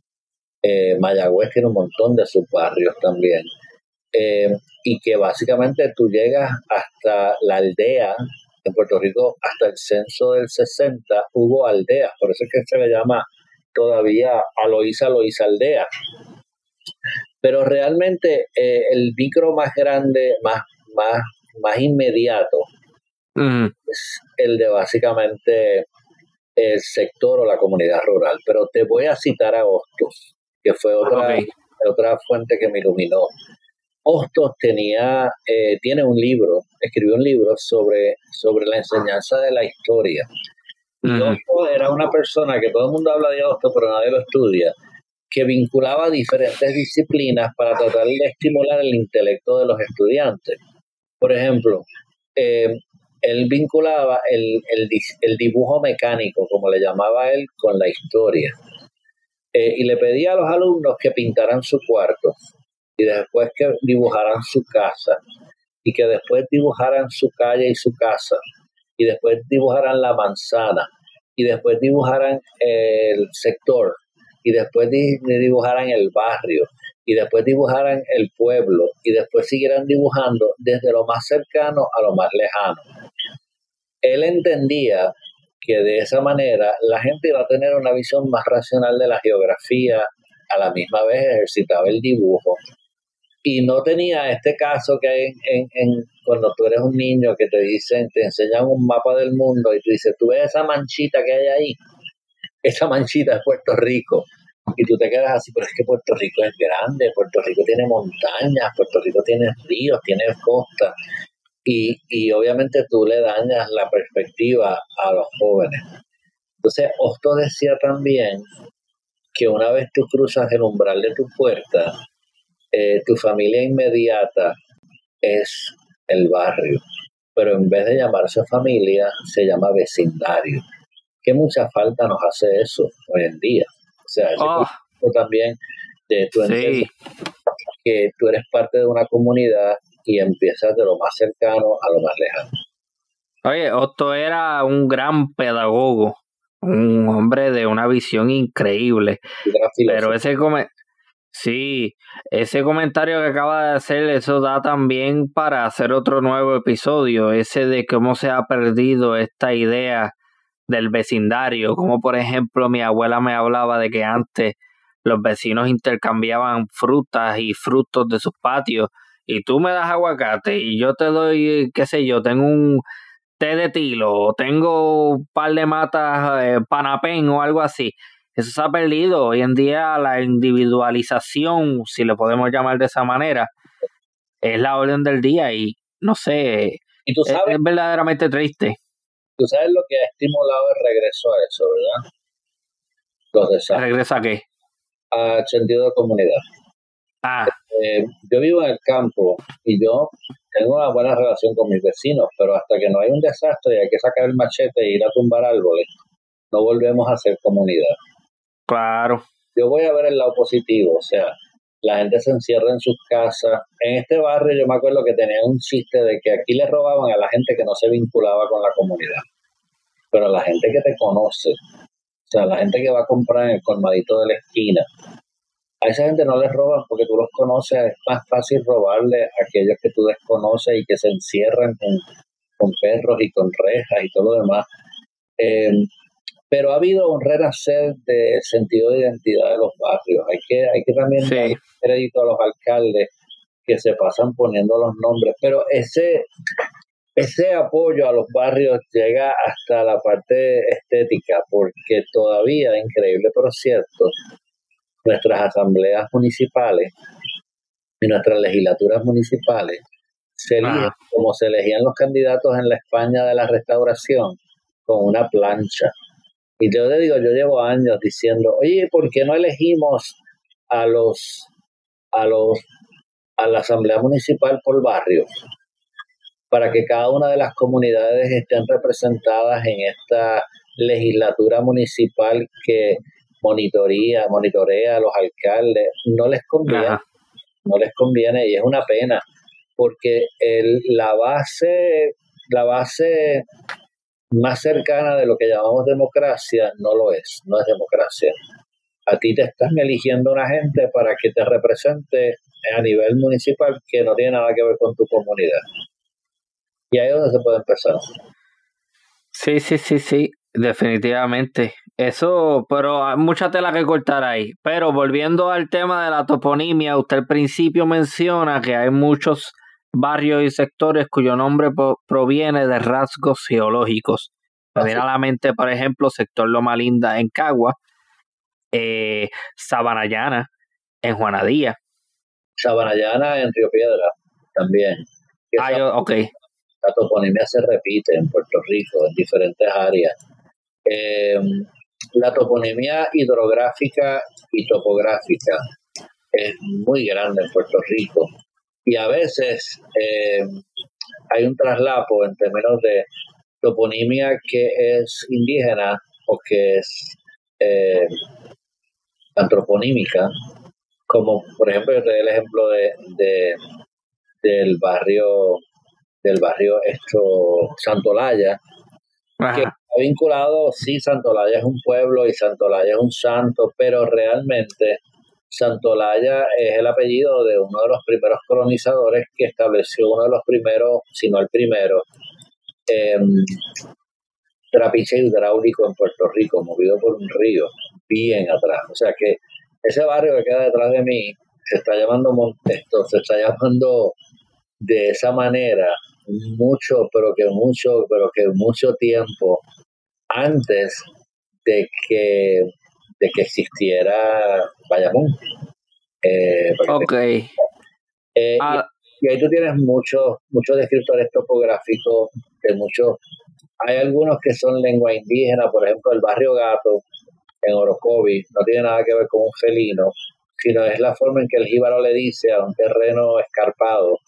eh, Mayagüez tiene un montón de subbarrios también, eh, y que básicamente tú llegas hasta la aldea, en Puerto Rico, hasta el censo del 60 hubo aldeas, por eso es que se le llama todavía Aloísa Aloísa Aldea. Pero realmente eh, el micro más grande, más, más, más inmediato, es el de básicamente el sector o la comunidad rural. Pero te voy a citar a Hostos, que fue otra, otra fuente que me iluminó. Hostos tenía, eh, tiene un libro, escribió un libro sobre, sobre la enseñanza de la historia. Y Hostos era una persona que todo el mundo habla de Hostos, pero nadie lo estudia, que vinculaba diferentes disciplinas para tratar de estimular el intelecto de los estudiantes. Por ejemplo, eh, él vinculaba el, el, dibujo mecánico, como le llamaba él, con la historia. Eh, y le pedía a los alumnos que pintaran su cuarto y después que dibujaran su casa y que después dibujaran su calle y su casa y después dibujaran la manzana y después dibujaran el sector y después dibujaran el barrio y después dibujaran el pueblo y después siguieran dibujando desde lo más cercano a lo más lejano él entendía que de esa manera la gente iba a tener una visión más racional de la geografía, a la misma vez ejercitaba el dibujo. Y no tenía este caso que hay en, en, cuando tú eres un niño que te dicen, te enseñan un mapa del mundo y tú dices, tú ves esa manchita que hay ahí, esa manchita es Puerto Rico. Y tú te quedas así, pero es que Puerto Rico es grande, Puerto Rico tiene montañas, Puerto Rico tiene ríos, tiene costas y, y obviamente tú le dañas la perspectiva a los jóvenes. Entonces, Osto decía también que una vez tú cruzas el umbral de tu puerta, eh, tu familia inmediata es el barrio, pero en vez de llamarse familia, se llama vecindario. Que mucha falta nos hace eso hoy en día. O sea, oh. también de tu que tú eres parte de una comunidad y empiezas de lo más cercano a lo más lejano. Oye, Otto era un gran pedagogo, un hombre de una visión increíble. Pero ese sí, ese comentario que acaba de hacer, eso da también para hacer otro nuevo episodio, ese de cómo se ha perdido esta idea del vecindario, como por ejemplo mi abuela me hablaba de que antes los vecinos intercambiaban frutas y frutos de sus patios y tú me das aguacate y yo te doy, qué sé yo, tengo un té de tilo tengo un par de matas eh, panapén o algo así. Eso se ha perdido. Hoy en día la individualización, si le podemos llamar de esa manera, es la orden del día y no sé, ¿Y tú sabes, es, verdaderamente triste. Tú sabes lo que ha estimulado el regreso a eso, ¿verdad? ¿Regreso a qué? A sentido de comunidad. Ah. Eh, yo vivo en el campo y yo tengo una buena relación con mis vecinos, pero hasta que no hay un desastre y hay que sacar el machete e ir a tumbar árboles, no volvemos a ser comunidad. Claro. Yo voy a ver el lado positivo, o sea, la gente se encierra en sus casas. En este barrio yo me acuerdo que tenían un chiste de que aquí le robaban a la gente que no se vinculaba con la comunidad, pero a la gente que te conoce, o sea, la gente que va a comprar en el colmadito de la esquina, a esa gente no les roban porque tú los conoces, es más fácil robarle a aquellos que tú desconoces y que se encierran con, perros y con rejas y todo lo demás. Em, pero ha habido un renacer de sentido de identidad de los barrios. Hay que, hay que también dar crédito a los alcaldes que se pasan poniendo los nombres, pero ese, ese apoyo a los barrios llega hasta la parte estética, porque todavía, increíble pero cierto, nuestras asambleas municipales y nuestras legislaturas municipales se eligen como se elegían los candidatos en la España de la restauración, con una plancha. Y yo le digo, yo llevo años diciendo, oye, ¿por qué no elegimos a los, a los, a la asamblea municipal por barrios? para que cada una de las comunidades estén representadas en esta legislatura municipal que monitoría, monitorea a los alcaldes, no les conviene, no les conviene y es una pena porque el, la base, la base más cercana de lo que llamamos democracia no lo es, no es democracia. A ti te están eligiendo una gente para que te represente a nivel municipal que no tiene nada que ver con tu comunidad. Y ahí es donde se puede empezar. Sí, sí, sí, sí, definitivamente. Eso, pero hay mucha tela que cortar ahí. Pero volviendo al tema de la toponimia, usted al principio menciona que hay muchos barrios y sectores cuyo nombre proviene de rasgos geológicos. Me viene a la mente, por ejemplo, sector Loma Linda en Cagua, eh, Sabanayana en Juanadía. Sabanayana en Río Piedra también. Ah, ok. La toponimia se repite en Puerto Rico, en diferentes áreas. Em, la toponimia hidrográfica y topográfica es muy grande en Puerto Rico y a veces eh, hay un traslapo en términos de toponimia que es indígena o que es eh, antroponímica, como por ejemplo yo te doy el ejemplo de, del barrio del barrio esto Santolaya, que está vinculado, sí, Santolaya es un pueblo y Santolaya es un santo, pero realmente Santolaya es el apellido de uno de los primeros colonizadores que estableció uno de los primeros, si no el primero, eh, trapiche hidráulico en Puerto Rico, movido por un río, bien atrás. O sea que ese barrio que queda detrás de mí se está llamando Montesto, se está llamando de esa manera mucho, pero que mucho, pero que mucho tiempo antes de que de que existiera Bayamón. Eh, ok. Eh, ah. y, ahí tú tienes muchos muchos descriptores topográficos de muchos. Hay algunos que son lengua indígena, por ejemplo, el barrio Gato en Orocovi no tiene nada que ver con un felino, sino es la forma en que el jíbaro le dice a un terreno escarpado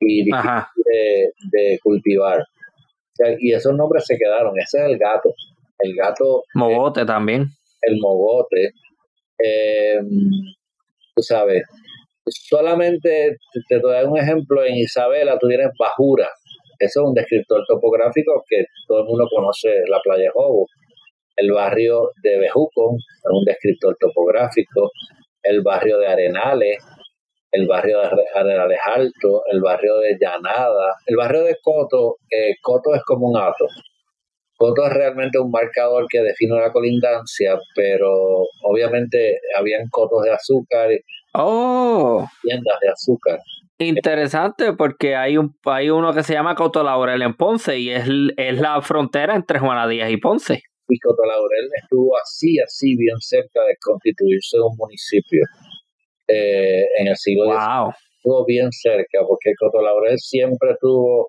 y difícil de, cultivar. y esos nombres se quedaron. Ese es el gato. El gato. Mogote también el mogote. Eh, tú sabes, solamente te, doy un ejemplo, en Isabela tú tienes Bajura, eso es un descriptor topográfico que todo el mundo conoce, la playa Jobo. El barrio de Bejuco es un descriptor topográfico, el barrio de Arenales, el barrio de Arenales Alto, el barrio de Llanada, el barrio de Coto, eh, Coto es como un ato, Coto es realmente un marcador que define una colindancia, pero obviamente habían cotos de azúcar, oh. tiendas de azúcar. Interesante porque hay un hay uno que se llama Coto Laurel en Ponce y es, es la frontera entre Juana Díaz y Ponce. Y Coto Laurel estuvo así, así bien cerca de constituirse un municipio eh, en el siglo wow. Estuvo bien cerca porque Coto Laurel siempre tuvo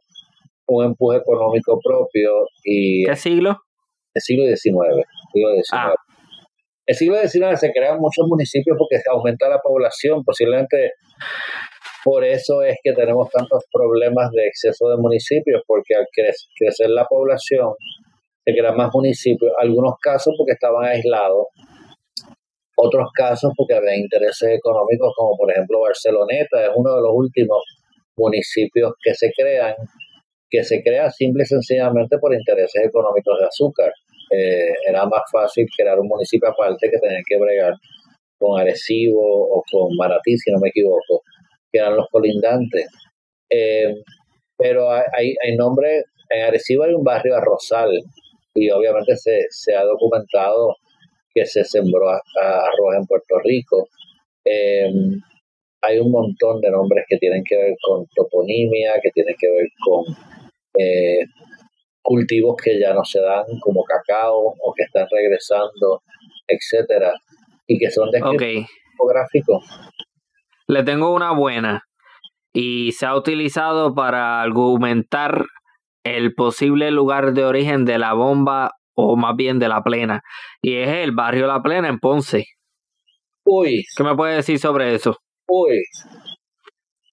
un empuje económico propio y... ¿Qué siglo? El siglo XIX. Siglo XIX. Ah. El siglo XIX se crean muchos municipios porque se aumenta la población, posiblemente por eso es que tenemos tantos problemas de exceso de municipios, porque al crecer la población se crean más municipios, algunos casos porque estaban aislados, otros casos porque había intereses económicos, como por ejemplo Barceloneta, es uno de los últimos municipios que se crean que se crea simple y sencillamente por intereses económicos de azúcar. Eh, era más fácil crear un municipio aparte que tener que bregar con Arecibo o con Maratí, si no me equivoco, que eran los colindantes. Eh, pero hay, hay nombres, en Arecibo hay un barrio Arrozal y obviamente se, se ha documentado que se sembró arroz en Puerto Rico. Eh, hay un montón de nombres que tienen que ver con toponimia, que tienen que ver con eh, cultivos que ya no se dan como cacao o que están regresando, etcétera, y que son de okay. Le tengo una buena y se ha utilizado para argumentar el posible lugar de origen de la bomba o más bien de la plena y es el barrio La Plena en Ponce. Uy. ¿Qué me puede decir sobre eso? Uy.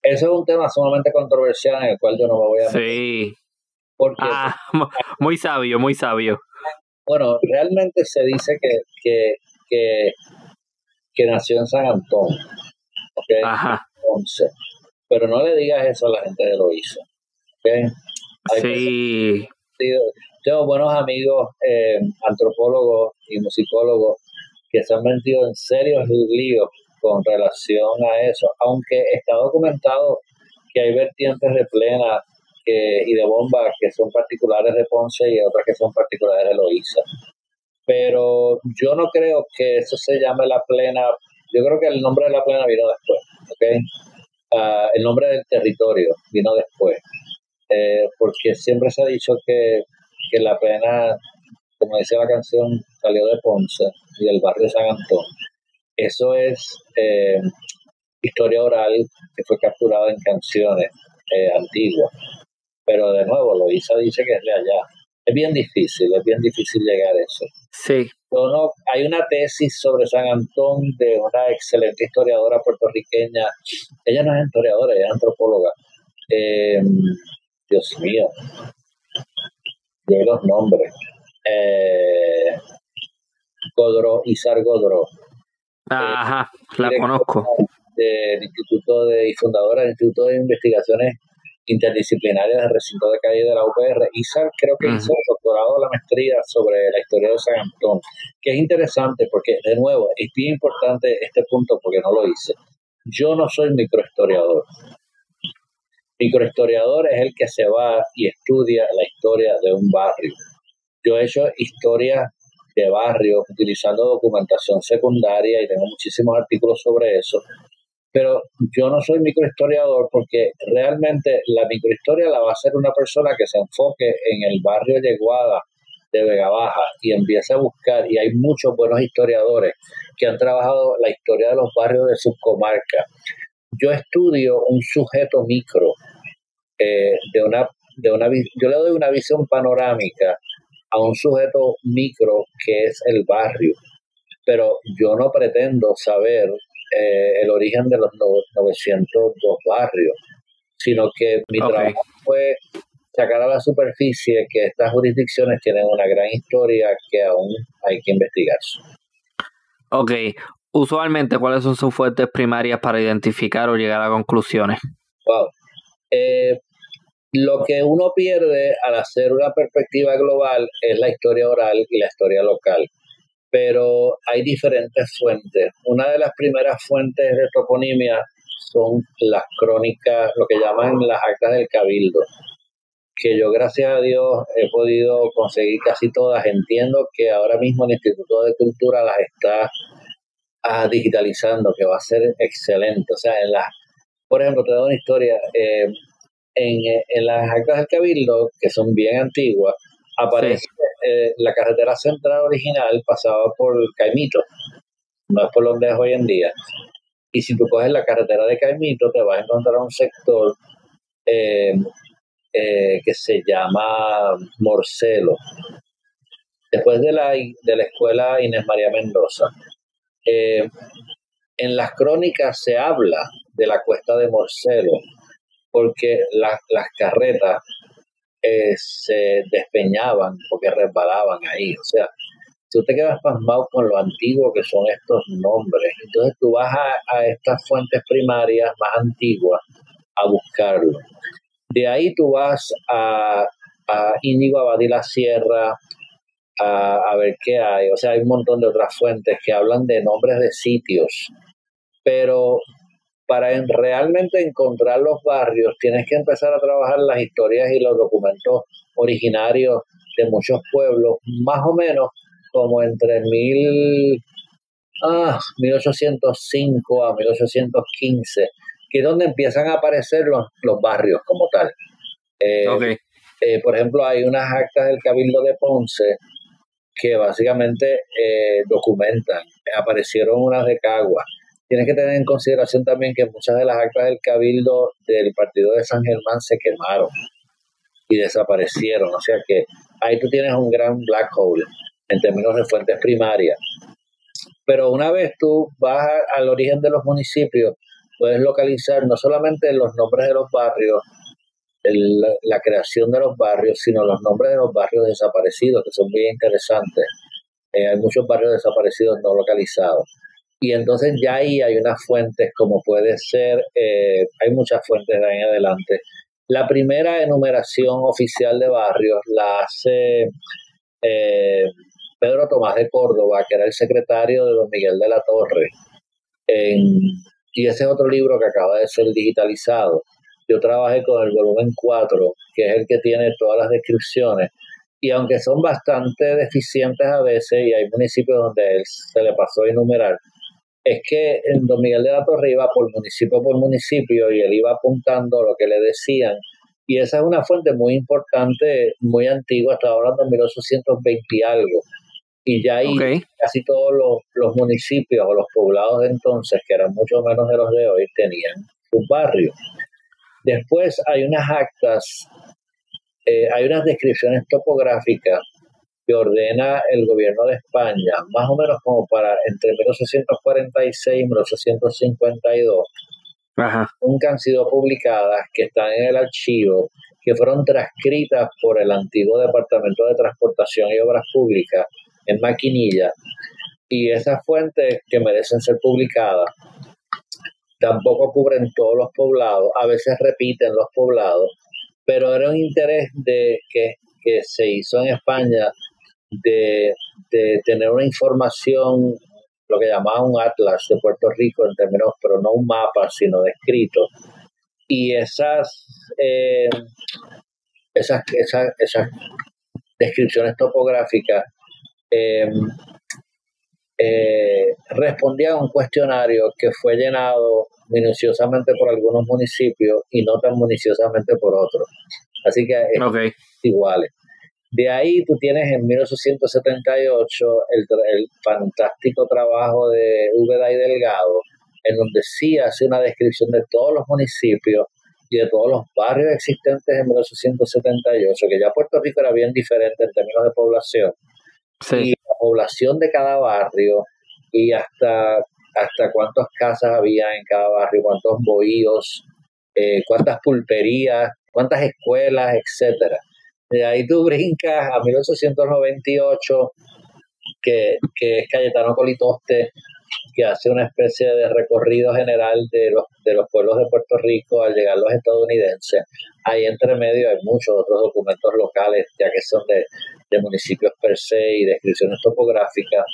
Eso es un tema sumamente controversial en el cual yo no me voy a meter. Sí. Porque, ah, muy sabio, muy sabio. Bueno, realmente se dice que, que, que, que nació en San Antonio. ¿okay? Ajá. pero no le digas eso a la gente de Loíza. ¿okay? sí. tengo buenos amigos eh, antropólogos y musicólogos que se han metido en serios líos con relación a eso, aunque está documentado que hay vertientes de plena y de bomba que son particulares de Ponce y otras que son particulares de Loíza. Pero yo no creo que eso se llame la plena, yo creo que el nombre de la plena vino después, ¿ok? Ah, el nombre del territorio vino después, eh, porque siempre se ha dicho que, que la plena, como decía la canción, salió de Ponce y del barrio de San Antonio. Eso es eh, historia oral que fue capturada en canciones eh, antiguas. Pero de nuevo, Loisa dice que es de allá. Es bien difícil, es bien difícil llegar a eso. Sí. No, hay una tesis sobre San Antón de una excelente historiadora puertorriqueña. Ella no es historiadora, ella es antropóloga. Eh, Dios mío. De los nombres. Eh, Godro, Isar Godro. Ajá, la conozco. Del Instituto de, y fundadora del Instituto de Investigaciones Interdisciplinarias del Recinto de Calle de la UPR. Isar creo que hizo el doctorado la maestría sobre la historia de San Antón, que es interesante porque, de nuevo, es bien importante este punto porque no lo hice. Yo no soy microhistoriador. Microhistoriador es el que se va y estudia la historia de un barrio. Yo he hecho historia de barrios utilizando documentación secundaria y tengo muchísimos artículos sobre eso. Pero yo no soy microhistoriador porque realmente la microhistoria la va a hacer una persona que se enfoque en el barrio de Guada de Vega Baja y empiece a buscar, y hay muchos buenos historiadores que han trabajado la historia de los barrios de sus comarcas. Yo estudio un sujeto micro eh, de una, de una, yo le doy una visión panorámica a un sujeto micro que es el barrio. Pero yo no pretendo saber eh, el origen de los 902 barrios, sino que mi trabajo fue sacar a la superficie que estas jurisdicciones tienen una gran historia que aún hay que investigar. Ok, usualmente, ¿cuáles son sus fuentes primarias para identificar o llegar a conclusiones? Wow. Eh, lo que uno pierde al hacer una perspectiva global es la historia oral y la historia local. Pero hay diferentes fuentes. Una de las primeras fuentes de toponimia son las crónicas, lo que llaman las actas del cabildo, que yo gracias a Dios he podido conseguir casi todas. Entiendo que ahora mismo el Instituto de Cultura las está ah, digitalizando, que va a ser excelente. O sea, en las, por ejemplo, te doy una historia. Eh, en, las actas del Cabildo, que son bien antiguas, aparece eh, la carretera central original pasaba por Caimito, no es por donde es hoy en día. Y si tú coges la carretera de Caimito, te vas a encontrar un sector eh, eh, que se llama Morcelo. Después de la, de la escuela Inés María Mendoza, en las crónicas se habla de la cuesta de Morcelo, porque las carretas se despeñaban porque resbalaban ahí. O sea, tú te quedas pasmado con lo antiguo que son estos nombres. Entonces tú vas a, estas fuentes primarias más antiguas a buscarlo. De ahí tú vas a, a Íñigo Abadí Sierra a, a ver qué hay. O sea, hay un montón de otras fuentes que hablan de nombres de sitios. Pero para realmente encontrar los barrios tienes que empezar a trabajar las historias y los documentos originarios de muchos pueblos, más o menos como entre mil, ah, 1805 a 1815, que es donde empiezan a aparecer los, los barrios como tal. Eh, eh, por ejemplo, hay unas actas del Cabildo de Ponce que básicamente eh, documentan, aparecieron unas de Cagua, Tienes que tener en consideración también que muchas de las actas del cabildo del partido de San Germán se quemaron y desaparecieron. O sea que ahí tú tienes un gran black hole en términos de fuentes primarias. Pero una vez tú vas al origen de los municipios, puedes localizar no solamente los nombres de los barrios, la creación de los barrios, sino los nombres de los barrios desaparecidos, que son muy interesantes. Eh, hay muchos barrios desaparecidos no localizados. Y entonces ya ahí hay unas fuentes, como puede ser, eh, hay muchas fuentes de ahí en adelante. La primera enumeración oficial de barrios la hace eh, Pedro Tomás de Córdoba, que era el secretario de don Miguel de la Torre. y ese es otro libro que acaba de ser digitalizado. Yo trabajé con el volumen 4, que es el que tiene todas las descripciones. Y aunque son bastante deficientes a veces, y hay municipios donde se le pasó a enumerar, es que en Don Miguel de la Torre iba por municipio por municipio y él iba apuntando lo que le decían. Y esa es una fuente muy importante, muy antigua, estaba hablando de 1820 y algo. Y ya ahí casi todos los, los, municipios o los poblados de entonces, que eran mucho menos de los de hoy, tenían un barrio. Después hay unas actas, eh, hay unas descripciones topográficas que ordena el gobierno de España, más o menos como para entre 1846 y 1852, Ajá. nunca han sido publicadas, que están en el archivo, que fueron transcritas por el antiguo Departamento de Transportación y Obras Públicas en Maquinilla, y esas fuentes que merecen ser publicadas tampoco cubren todos los poblados, a veces repiten los poblados, pero era un interés de que, que se hizo en España de, tener una información, lo que llamaba un atlas de Puerto Rico en términos, pero no un mapa, sino descrito. Y esas, eh, esas, esas, esas, descripciones topográficas eh, eh, respondían a un cuestionario que fue llenado minuciosamente por algunos municipios y no tan minuciosamente por otros. Así que es iguales. De ahí tú tienes en 1878 el, el fantástico trabajo de Úbeda y Delgado, en donde sí hace una descripción de todos los municipios y de todos los barrios existentes en 1878, que ya Puerto Rico era bien diferente en términos de población. Y la población de cada barrio y hasta, hasta cuántas casas había en cada barrio, cuántos bohíos, eh, cuántas pulperías, cuántas escuelas, etcétera. De ahí tú brincas a 1898, que, que es Cayetano Colitoste, que hace una especie de recorrido general de los, de los pueblos de Puerto Rico al llegar los estadounidenses. Ahí entre medio hay muchos otros documentos locales, ya que son de, de municipios per se y descripciones topográficas.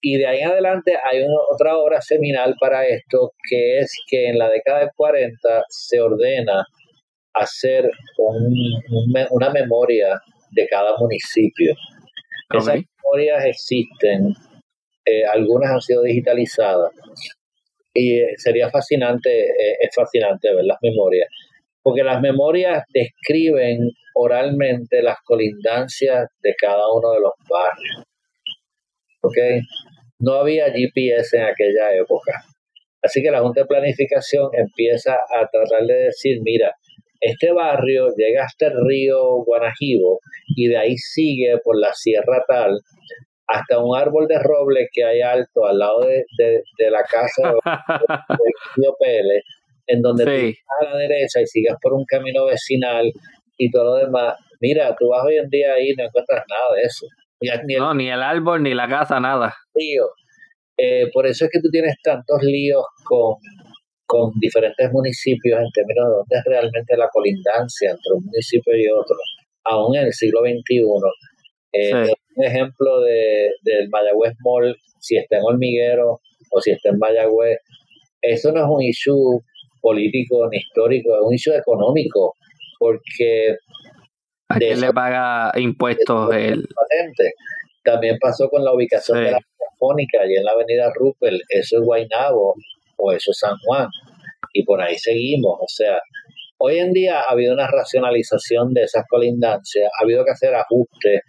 Y de ahí en adelante hay otra obra seminal para esto, que es que en la década del 40 se ordena hacer una memoria de cada municipio. Esas memorias existen, eh, algunas han sido digitalizadas y eh, sería fascinante, eh, es fascinante ver las memorias, porque las memorias describen oralmente las colindancias de cada uno de los barrios. ¿Okay? No había GPS en aquella época. Así que la Junta de Planificación empieza a tratar de decir, mira, este barrio llega hasta el río Guanajibo y de ahí sigue por la Sierra Tal hasta un árbol de roble que hay alto al lado de, la casa de, Río Pérez, en donde sí. a la derecha y sigas por un camino vecinal y todo lo demás. Mira, tú vas hoy en día ahí y no encuentras nada de eso. Ni, no, ni el árbol, ni la casa, nada. Tío, eh, por eso es que tú tienes tantos líos con con diferentes municipios en términos de dónde es realmente la colindancia entre un municipio y otro, aún en el siglo XXI. Eh, un ejemplo de, del Mayagüez Mall, si está en Hormiguero o si está en Mayagüez, eso no es un issue político ni histórico, es un issue económico, porque... ¿A quién le paga impuestos? El... También pasó con la ubicación de la telefónica, y en la avenida Rupert, eso es Guaynabo, o eso es San Juan. Y por ahí seguimos. O sea, hoy en día ha habido una racionalización de esas colindancias, ha habido que hacer ajustes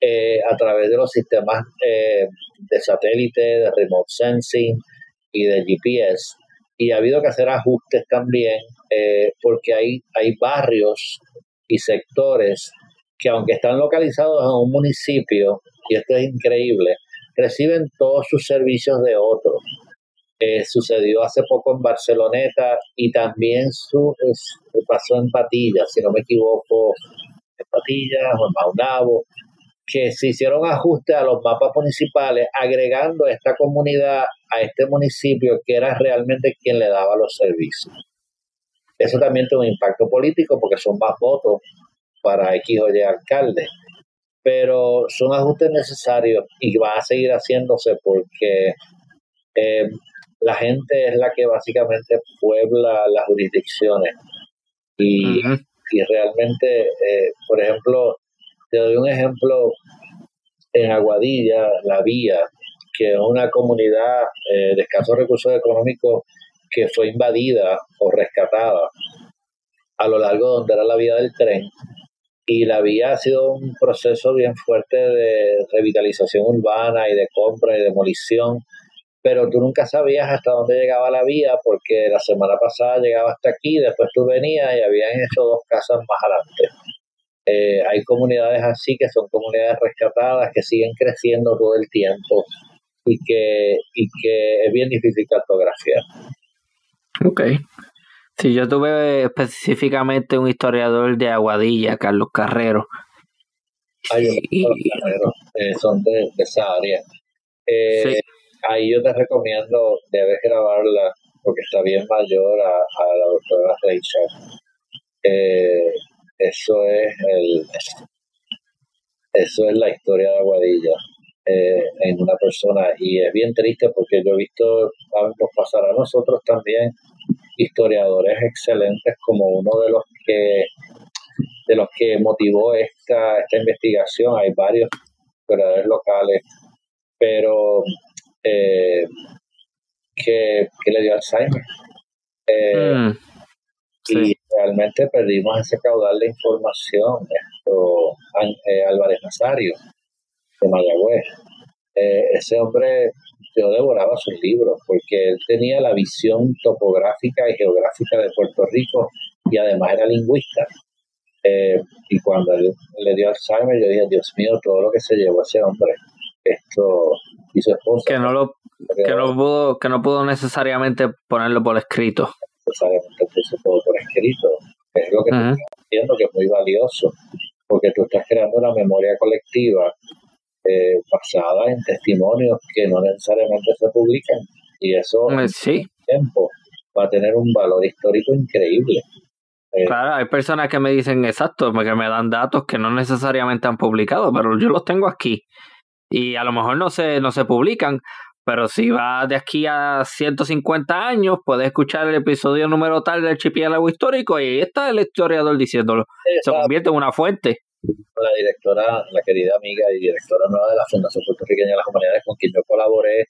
eh, a través de los sistemas eh, de satélite, de remote sensing y de GPS. Y ha habido que hacer ajustes también eh, porque hay, hay barrios y sectores que aunque están localizados en un municipio, y esto es increíble, reciben todos sus servicios de otros. Eh, sucedió hace poco en Barceloneta y también su, pasó en Patillas, si no me equivoco, en Patillas o en Maunabo, que se hicieron ajustes a los mapas municipales agregando esta comunidad a este municipio que era realmente quien le daba los servicios. Eso también tiene un impacto político porque son más votos para X o Y alcalde. Pero son ajustes necesarios y va a seguir haciéndose porque eh, la gente es la que básicamente puebla las jurisdicciones. Y, realmente, eh, por ejemplo, te doy un ejemplo en Aguadilla, La Vía, que es una comunidad eh, de escasos recursos económicos que fue invadida o rescatada a lo largo de donde era la vía del tren. Y la vía ha sido un proceso bien fuerte de revitalización urbana y de compra y demolición, pero tú nunca sabías hasta dónde llegaba la vía porque la semana pasada llegaba hasta aquí, después tú venías y habían hecho dos casas más adelante. Eh, hay comunidades así que son comunidades rescatadas que siguen creciendo todo el tiempo y que, y que es bien difícil cartografiar. Ok. Si yo tuve específicamente un historiador de Aguadilla, Carlos Carrero. Hay Carrero, eh, son de, esa área. Eh, ahí yo te recomiendo, debes grabarla, porque está bien mayor a, la doctora Rachel. Eh, eso es el eso es la historia de Aguadilla eh, en una persona y es bien triste porque yo he visto nos pasar a nosotros también historiadores excelentes como uno de los que de los que motivó esta, esta investigación hay varios historiadores locales pero eh, que, le dio Alzheimer eh, mm, y realmente perdimos ese caudal de información. Esto, eh, Álvarez Nazario, de Mayagüez. Eh, ese hombre, yo devoraba sus libros porque él tenía la visión topográfica y geográfica de Puerto Rico y además era lingüista. Eh, y cuando él, le dio Alzheimer, yo dije, Dios mío, todo lo que se llevó ese hombre. Esto y su esposa. Que no lo, que no pudo, que no pudo necesariamente ponerlo por escrito. Necesariamente puso todo por escrito es lo que estoy diciendo que es muy valioso, porque tú estás creando una memoria colectiva eh, basada en testimonios que no necesariamente se publican, y eso mm, sí. tiempo va a tener un valor histórico increíble. Eh, claro, hay personas que me dicen exacto, que me dan datos que no necesariamente han publicado, pero yo los tengo aquí. Y a lo mejor no se, no se publican, pero si va de aquí a 150 años, puedes escuchar el episodio número tal del archipiélago histórico y ahí está el historiador diciéndolo. Se convierte en una fuente. La directora, la querida amiga y directora nueva de la Fundación Puertorriqueña de las Humanidades, con quien yo colaboré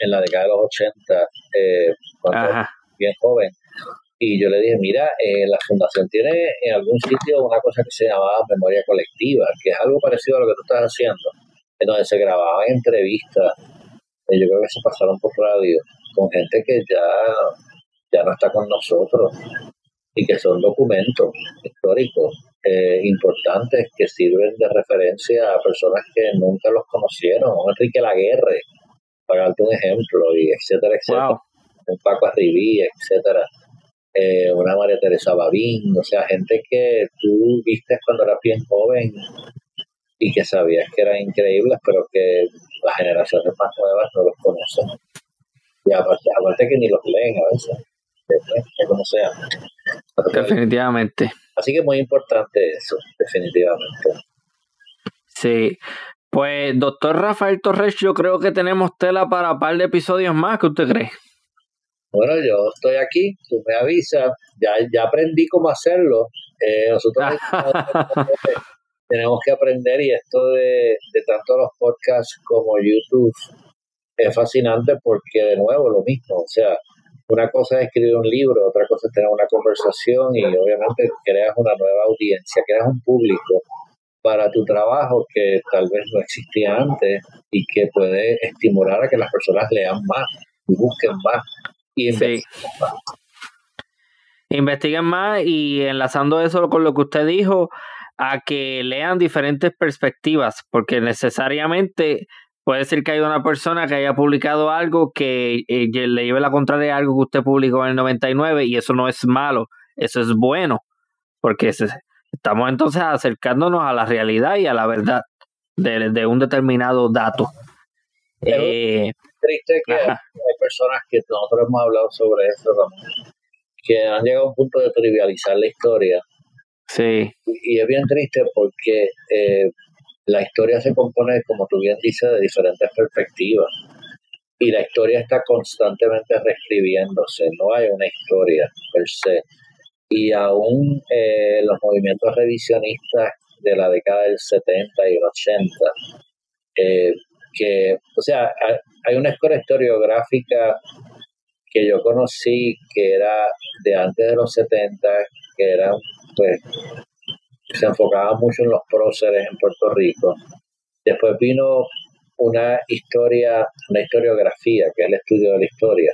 en la década de los 80, eh, cuando era bien joven. Y yo le dije, mira, eh, la fundación tiene en algún sitio una cosa que se llamaba memoria colectiva, que es algo parecido a lo que tú estás haciendo, en donde se grababan entrevistas yo creo que se pasaron por radio con gente que ya, ya no está con nosotros y que son documentos históricos eh, importantes que sirven de referencia a personas que nunca los conocieron. Enrique Laguerre, para darte un ejemplo, y etcétera, etcétera. Un Paco Arribí, etcétera. Eh, una María Teresa Babín, o sea, gente que tú viste cuando eras bien joven y que sabías que eran increíbles, pero que las generaciones más nuevas no los conocen. Y aparte, que ni los leen a veces, como sea. Definitivamente. Así que es muy importante eso, definitivamente. Sí. Pues, doctor Rafael Torres, yo creo que tenemos tela para un par de episodios más. ¿Qué usted cree? Bueno, yo estoy aquí, tú me avisas, ya, ya aprendí cómo hacerlo. Eh, nosotros tenemos que aprender y esto de, tanto los podcasts como YouTube es fascinante porque de nuevo lo mismo, o sea, una cosa es escribir un libro, otra cosa es tener una conversación y obviamente creas una nueva audiencia, creas un público para tu trabajo que tal vez no existía antes y que puede estimular a que las personas lean más y busquen más y investiguen más. Investiguen más y enlazando eso con lo que usted dijo, a que lean diferentes perspectivas, porque necesariamente puede ser que haya una persona que haya publicado algo que eh, le lleve la contraria a algo que usted publicó en el 99 y eso no es malo, eso es bueno, porque estamos entonces acercándonos a la realidad y a la verdad de, un determinado dato. Eh, triste que hay, personas que nosotros hemos hablado sobre eso, que han llegado a un punto de trivializar la historia. Sí. Y, es bien triste porque eh, la historia se compone, como tú bien dices, de diferentes perspectivas. Y la historia está constantemente reescribiéndose, no hay una historia per se. Y aún eh, los movimientos revisionistas de la década del 70 y el 80, eh, que, o sea, hay una escuela historiográfica que yo conocí que era de antes de los 70, que era, pues, se enfocaba mucho en los próceres en Puerto Rico. Después vino una historia, una historiografía, que es el estudio de la historia,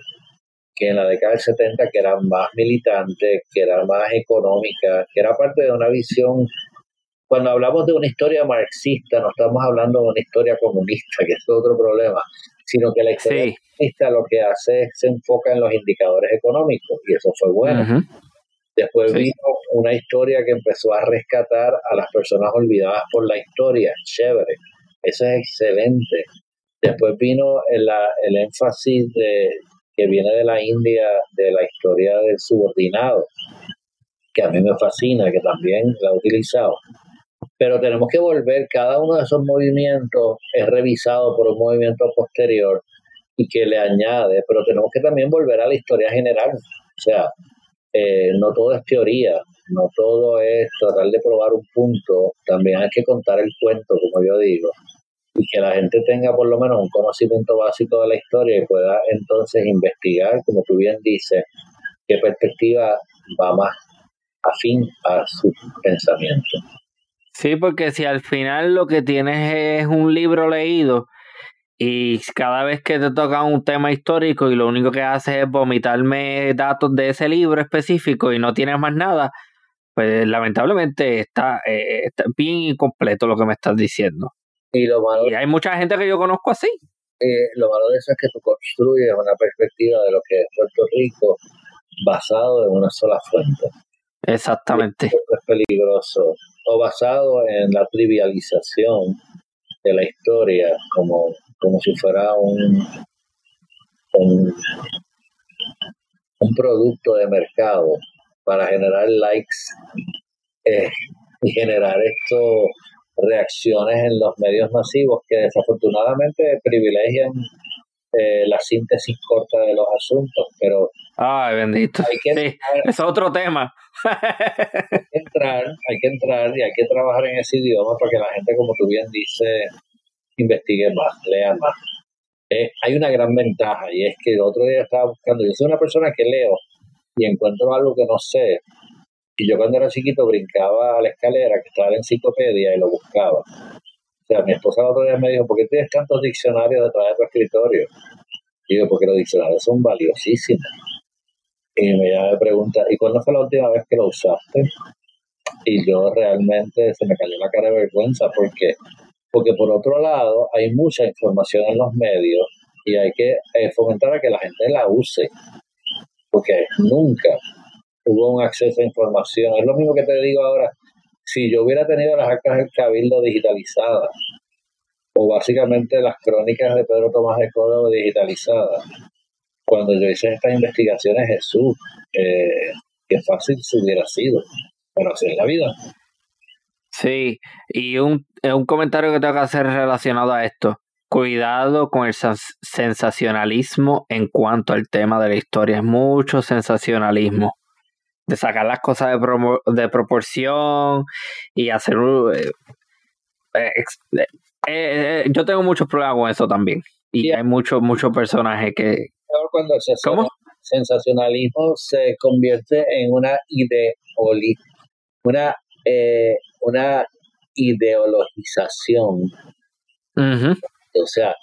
que en la década del 70 que era más militante, que era más económica, que era parte de una visión cuando hablamos de una historia marxista, no estamos hablando de una historia comunista, que es otro problema, sino que la historia marxista lo que hace es se enfoca en los indicadores económicos, y eso fue bueno. Después vino una historia que empezó a rescatar a las personas olvidadas por la historia, chévere, eso es excelente. Después vino el, el énfasis de, que viene de la India, de la historia del subordinado, que a mí me fascina, que también la he utilizado. Pero tenemos que volver, cada uno de esos movimientos es revisado por un movimiento posterior y que le añade, pero tenemos que también volver a la historia general, o sea, eh, no todo es teoría, no todo es tratar de probar un punto, también hay que contar el cuento, como yo digo, y que la gente tenga por lo menos un conocimiento básico de la historia y pueda entonces investigar, como tú bien dices, qué perspectiva va más afín a su pensamiento. Sí, porque si al final lo que tienes es un libro leído y cada vez que te toca un tema histórico y lo único que haces es vomitarme datos de ese libro específico y no tienes más nada, pues lamentablemente está, eh, bien incompleto lo que me estás diciendo. Y, lo malo, y hay mucha gente que yo conozco así. Eh, lo malo de eso es que tú construyes una perspectiva de lo que es Puerto Rico basado en una sola fuente. Exactamente. es peligroso. O basado en la trivialización de la historia como, como si fuera un, un, producto de mercado para generar likes eh, y generar esto reacciones en los medios masivos que desafortunadamente privilegian eh, la síntesis corta de los asuntos, pero... Ay, bendito. Hay que es otro tema. hay que entrar, hay que entrar y hay que trabajar en ese idioma para que la gente, como tú bien dices, investigue más, lea más. Eh, hay una gran ventaja y es que el otro día estaba buscando, yo soy una persona que leo y encuentro algo que no sé. Y yo cuando era chiquito brincaba a la escalera que estaba en enciclopedia y lo buscaba mi esposa el otro día me dijo, ¿por qué tienes tantos diccionarios detrás de tu escritorio? Y digo, porque los diccionarios son valiosísimos. Y me pregunta, ¿y cuándo fue la última vez que lo usaste? Y yo realmente se me cayó la cara de vergüenza porque porque por otro lado hay mucha información en los medios y hay que eh, fomentar a que la gente la use. Porque nunca hubo un acceso a información. Es lo mismo que te digo ahora. Si yo hubiera tenido las actas del Cabildo digitalizadas, o básicamente las crónicas de Pedro Tomás de Córdoba digitalizadas, cuando yo hice estas investigaciones, Jesús, eh, qué fácil se hubiera sido, pero así es la vida. Sí, y un, un comentario que tengo que hacer relacionado a esto. Cuidado con el sensacionalismo en cuanto al tema de la historia. Es mucho sensacionalismo de sacar las cosas de, de proporción y hacer... Eh, eh, eh, yo tengo muchos problemas con eso también. Y hay muchos muchos personajes que... Cuando el sensacionalismo se convierte en una una, una ideologización. O sea,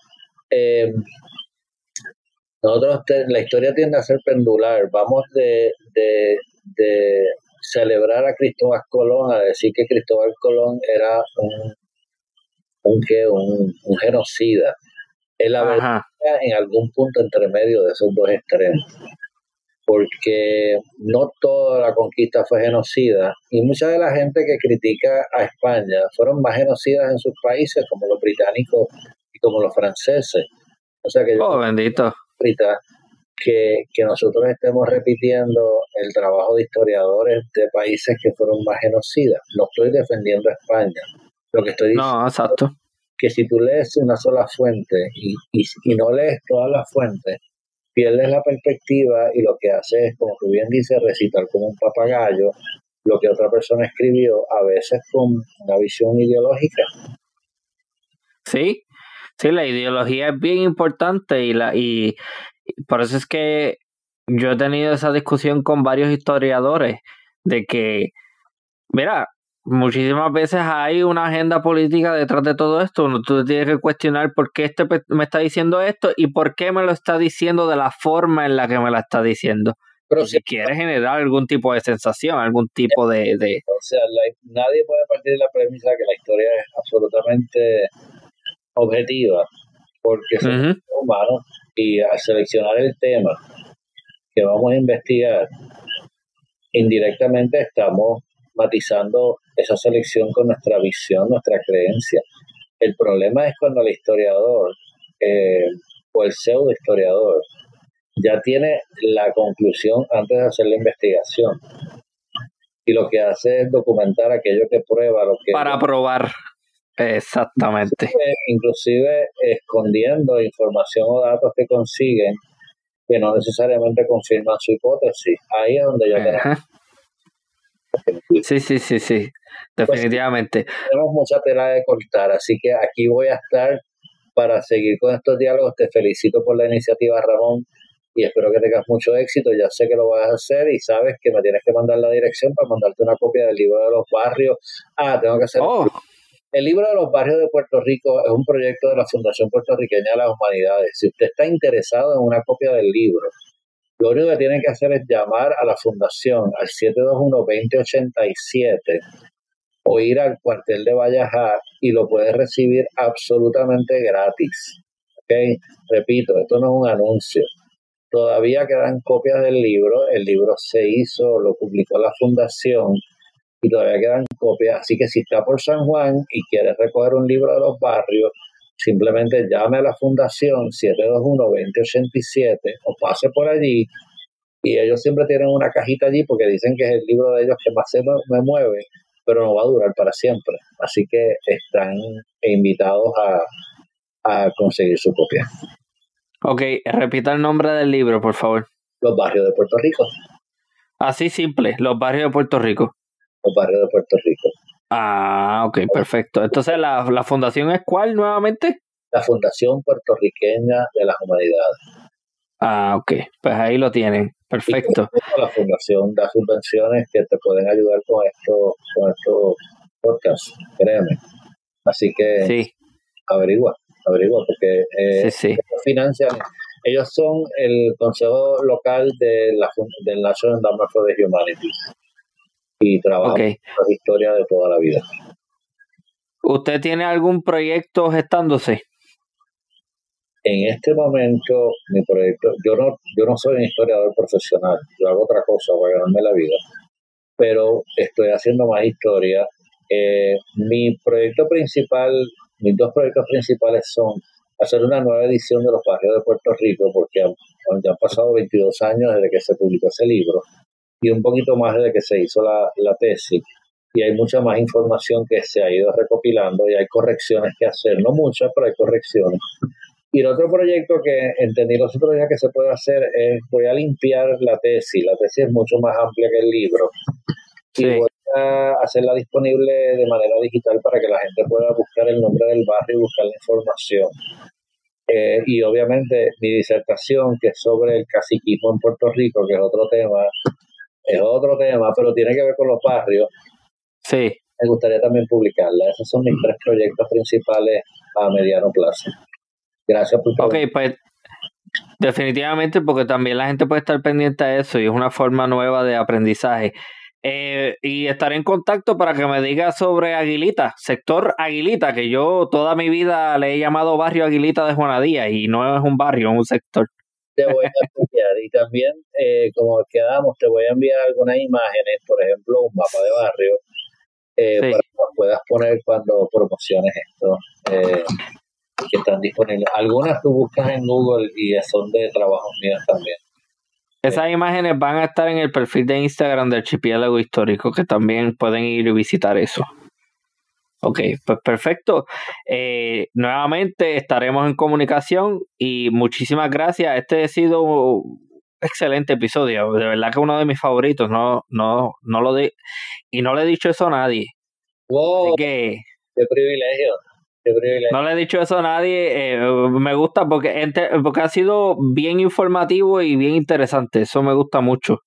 nosotros la historia tiende a ser pendular. Vamos de, de, de celebrar a Cristóbal Colón, a decir que Cristóbal Colón era un, un, un, genocida. Es la verdad en algún punto entre medio de esos dos extremos. Porque no toda la conquista fue genocida y mucha de la gente que critica a España fueron más genocidas en sus países como los británicos y como los franceses. O sea que yo oh, bendito. Que, que nosotros estemos repitiendo el trabajo de historiadores de países que fueron más genocidas. No estoy defendiendo a España. Lo que estoy diciendo no, exacto que si tú lees una sola fuente y, y, no lees todas las fuentes, pierdes la perspectiva y lo que haces es, como tú bien dices, recitar como un papagayo lo que otra persona escribió, a veces con una visión ideológica. Sí, sí, la ideología es bien importante y, la, y por eso es que yo he tenido esa discusión con varios historiadores de que, mira, muchísimas veces hay una agenda política detrás de todo esto. Uno tú tienes que cuestionar por qué este me está diciendo esto y por qué me lo está diciendo de la forma en la que me la está diciendo. Pero si quiere generar algún tipo de sensación, algún tipo de... O sea, nadie puede partir de la premisa que la historia es absolutamente objetiva, porque somos humanos y al seleccionar el tema que vamos a investigar, indirectamente estamos matizando esa selección con nuestra visión, nuestra creencia. El problema es cuando el historiador eh, o el pseudo historiador ya tiene la conclusión antes de hacer la investigación. Y lo que hace es documentar aquello que prueba lo que... Para probar. Exactamente. Inclusive, escondiendo información o datos que consiguen que no necesariamente confirman su hipótesis. Ahí es donde yo Sí, sí, sí, sí, pues definitivamente. tenemos mucha tela de cortar, así que aquí voy a estar para seguir con estos diálogos. Te felicito por la iniciativa, Ramón, y espero que tengas mucho éxito. Ya sé que lo vas a hacer y sabes que me tienes que mandar la dirección para mandarte una copia del libro de los barrios. Ah, tengo que hacer... Oh. El libro de los barrios de Puerto Rico es un proyecto de la Fundación Puertorriqueña de las Humanidades. Si usted está interesado en una copia del libro, lo único que tienen que hacer es llamar a la fundación al 721-2087 o ir al cuartel de Vallejar y lo puedes recibir absolutamente gratis. ¿Okay? Repito, esto no es un anuncio. Todavía quedan copias del libro. El libro se hizo, lo publicó la fundación y todavía quedan copias. Así que si está por San Juan y quieres recoger un libro de los barrios, simplemente llame a la fundación 721-2087 o pase por allí y ellos siempre tienen una cajita allí porque dicen que es el libro de ellos que más se me mueve, pero no va a durar para siempre. Así que están invitados a, conseguir su copia. Ok, repita el nombre del libro, por favor. Los barrios de Puerto Rico. Así simple, los barrios de Puerto Rico. Los barrios de Puerto Rico. Ah, ok, perfecto. Entonces, ¿la, la fundación es cuál nuevamente? La Fundación Puertorriqueña de las Humanidades. Ah, ok, pues ahí lo tienen. Perfecto. la fundación da subvenciones que te pueden ayudar con esto, con estos podcasts, créeme. Así que sí. averigua, averigua, porque eh, sí, financian. Ellos son el consejo local de la, del National Endowment for the Humanities y trabaja en la historia de toda la vida. ¿Usted tiene algún proyecto gestándose? En este momento, mi proyecto, yo no, yo no soy un historiador profesional, yo hago otra cosa para ganarme la vida, pero estoy haciendo más historia. Eh, mi proyecto principal, mis dos proyectos principales son hacer una nueva edición de los barrios de Puerto Rico, porque han, han pasado 22 años desde que se publicó ese libro, y un poquito más desde que se hizo la, la tesis. Y hay mucha más información que se ha ido recopilando y hay correcciones que hacer, no muchas, pero hay correcciones. Y el otro proyecto que entendí los otros días que se puede hacer es, voy a limpiar la tesis, la tesis es mucho más amplia que el libro, y voy a hacerla disponible de manera digital para que la gente pueda buscar el nombre del barrio y buscar la información. Eh, y obviamente mi disertación, que es sobre el caciquismo en Puerto Rico, que es otro tema, es otro tema, pero tiene que ver con los barrios. Sí. Me gustaría también publicarla. Esos son mis tres proyectos principales a mediano plazo. Gracias por Ok, pues definitivamente porque también la gente puede estar pendiente a eso y es una forma nueva de aprendizaje. Eh, y estaré en contacto para que me diga sobre Aguilita, sector Aguilita, que yo toda mi vida le he llamado barrio Aguilita de Juanadía y no es un barrio, es un sector. Te voy a enviar y también, eh, como quedamos, te voy a enviar algunas imágenes, por ejemplo, un mapa de barrio, eh, para que lo puedas poner cuando promociones esto, eh, que están disponibles. Algunas tú buscas en Google y son de trabajos míos también. Esas imágenes van a estar en el perfil de Instagram del archipiélago histórico, que también pueden ir y visitar eso. Ok, pues perfecto. Eh, nuevamente estaremos en comunicación y muchísimas gracias. Este ha sido un excelente episodio. De verdad que uno de mis favoritos. No, no, no lo di y no le he dicho eso a nadie. Wow. Así que. Qué privilegio. No le he dicho eso a nadie. Eh, me gusta porque, porque ha sido bien informativo y bien interesante. Eso me gusta mucho.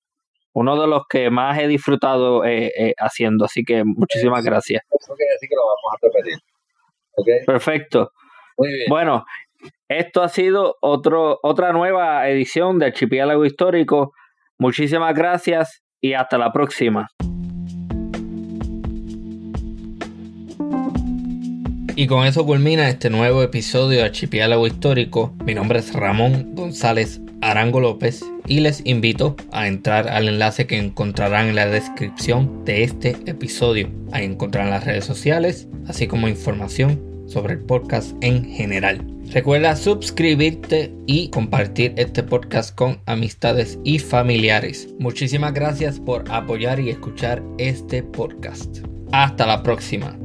Uno de los que más he disfrutado eh, eh, haciendo. Así que muchísimas gracias. Eso quiere decir que lo vamos a repetir. Perfecto. Muy bien. Bueno, esto ha sido otro, otra nueva edición de Archipiélago Histórico. Muchísimas gracias y hasta la próxima. Y con eso culmina este nuevo episodio de Archipiélago Histórico. Mi nombre es Ramón González Arango López y les invito a entrar al enlace que encontrarán en la descripción de este episodio. Ahí encontrarán las redes sociales, así como información sobre el podcast en general. Recuerda suscribirte y compartir este podcast con amistades y familiares. Muchísimas gracias por apoyar y escuchar este podcast. Hasta la próxima.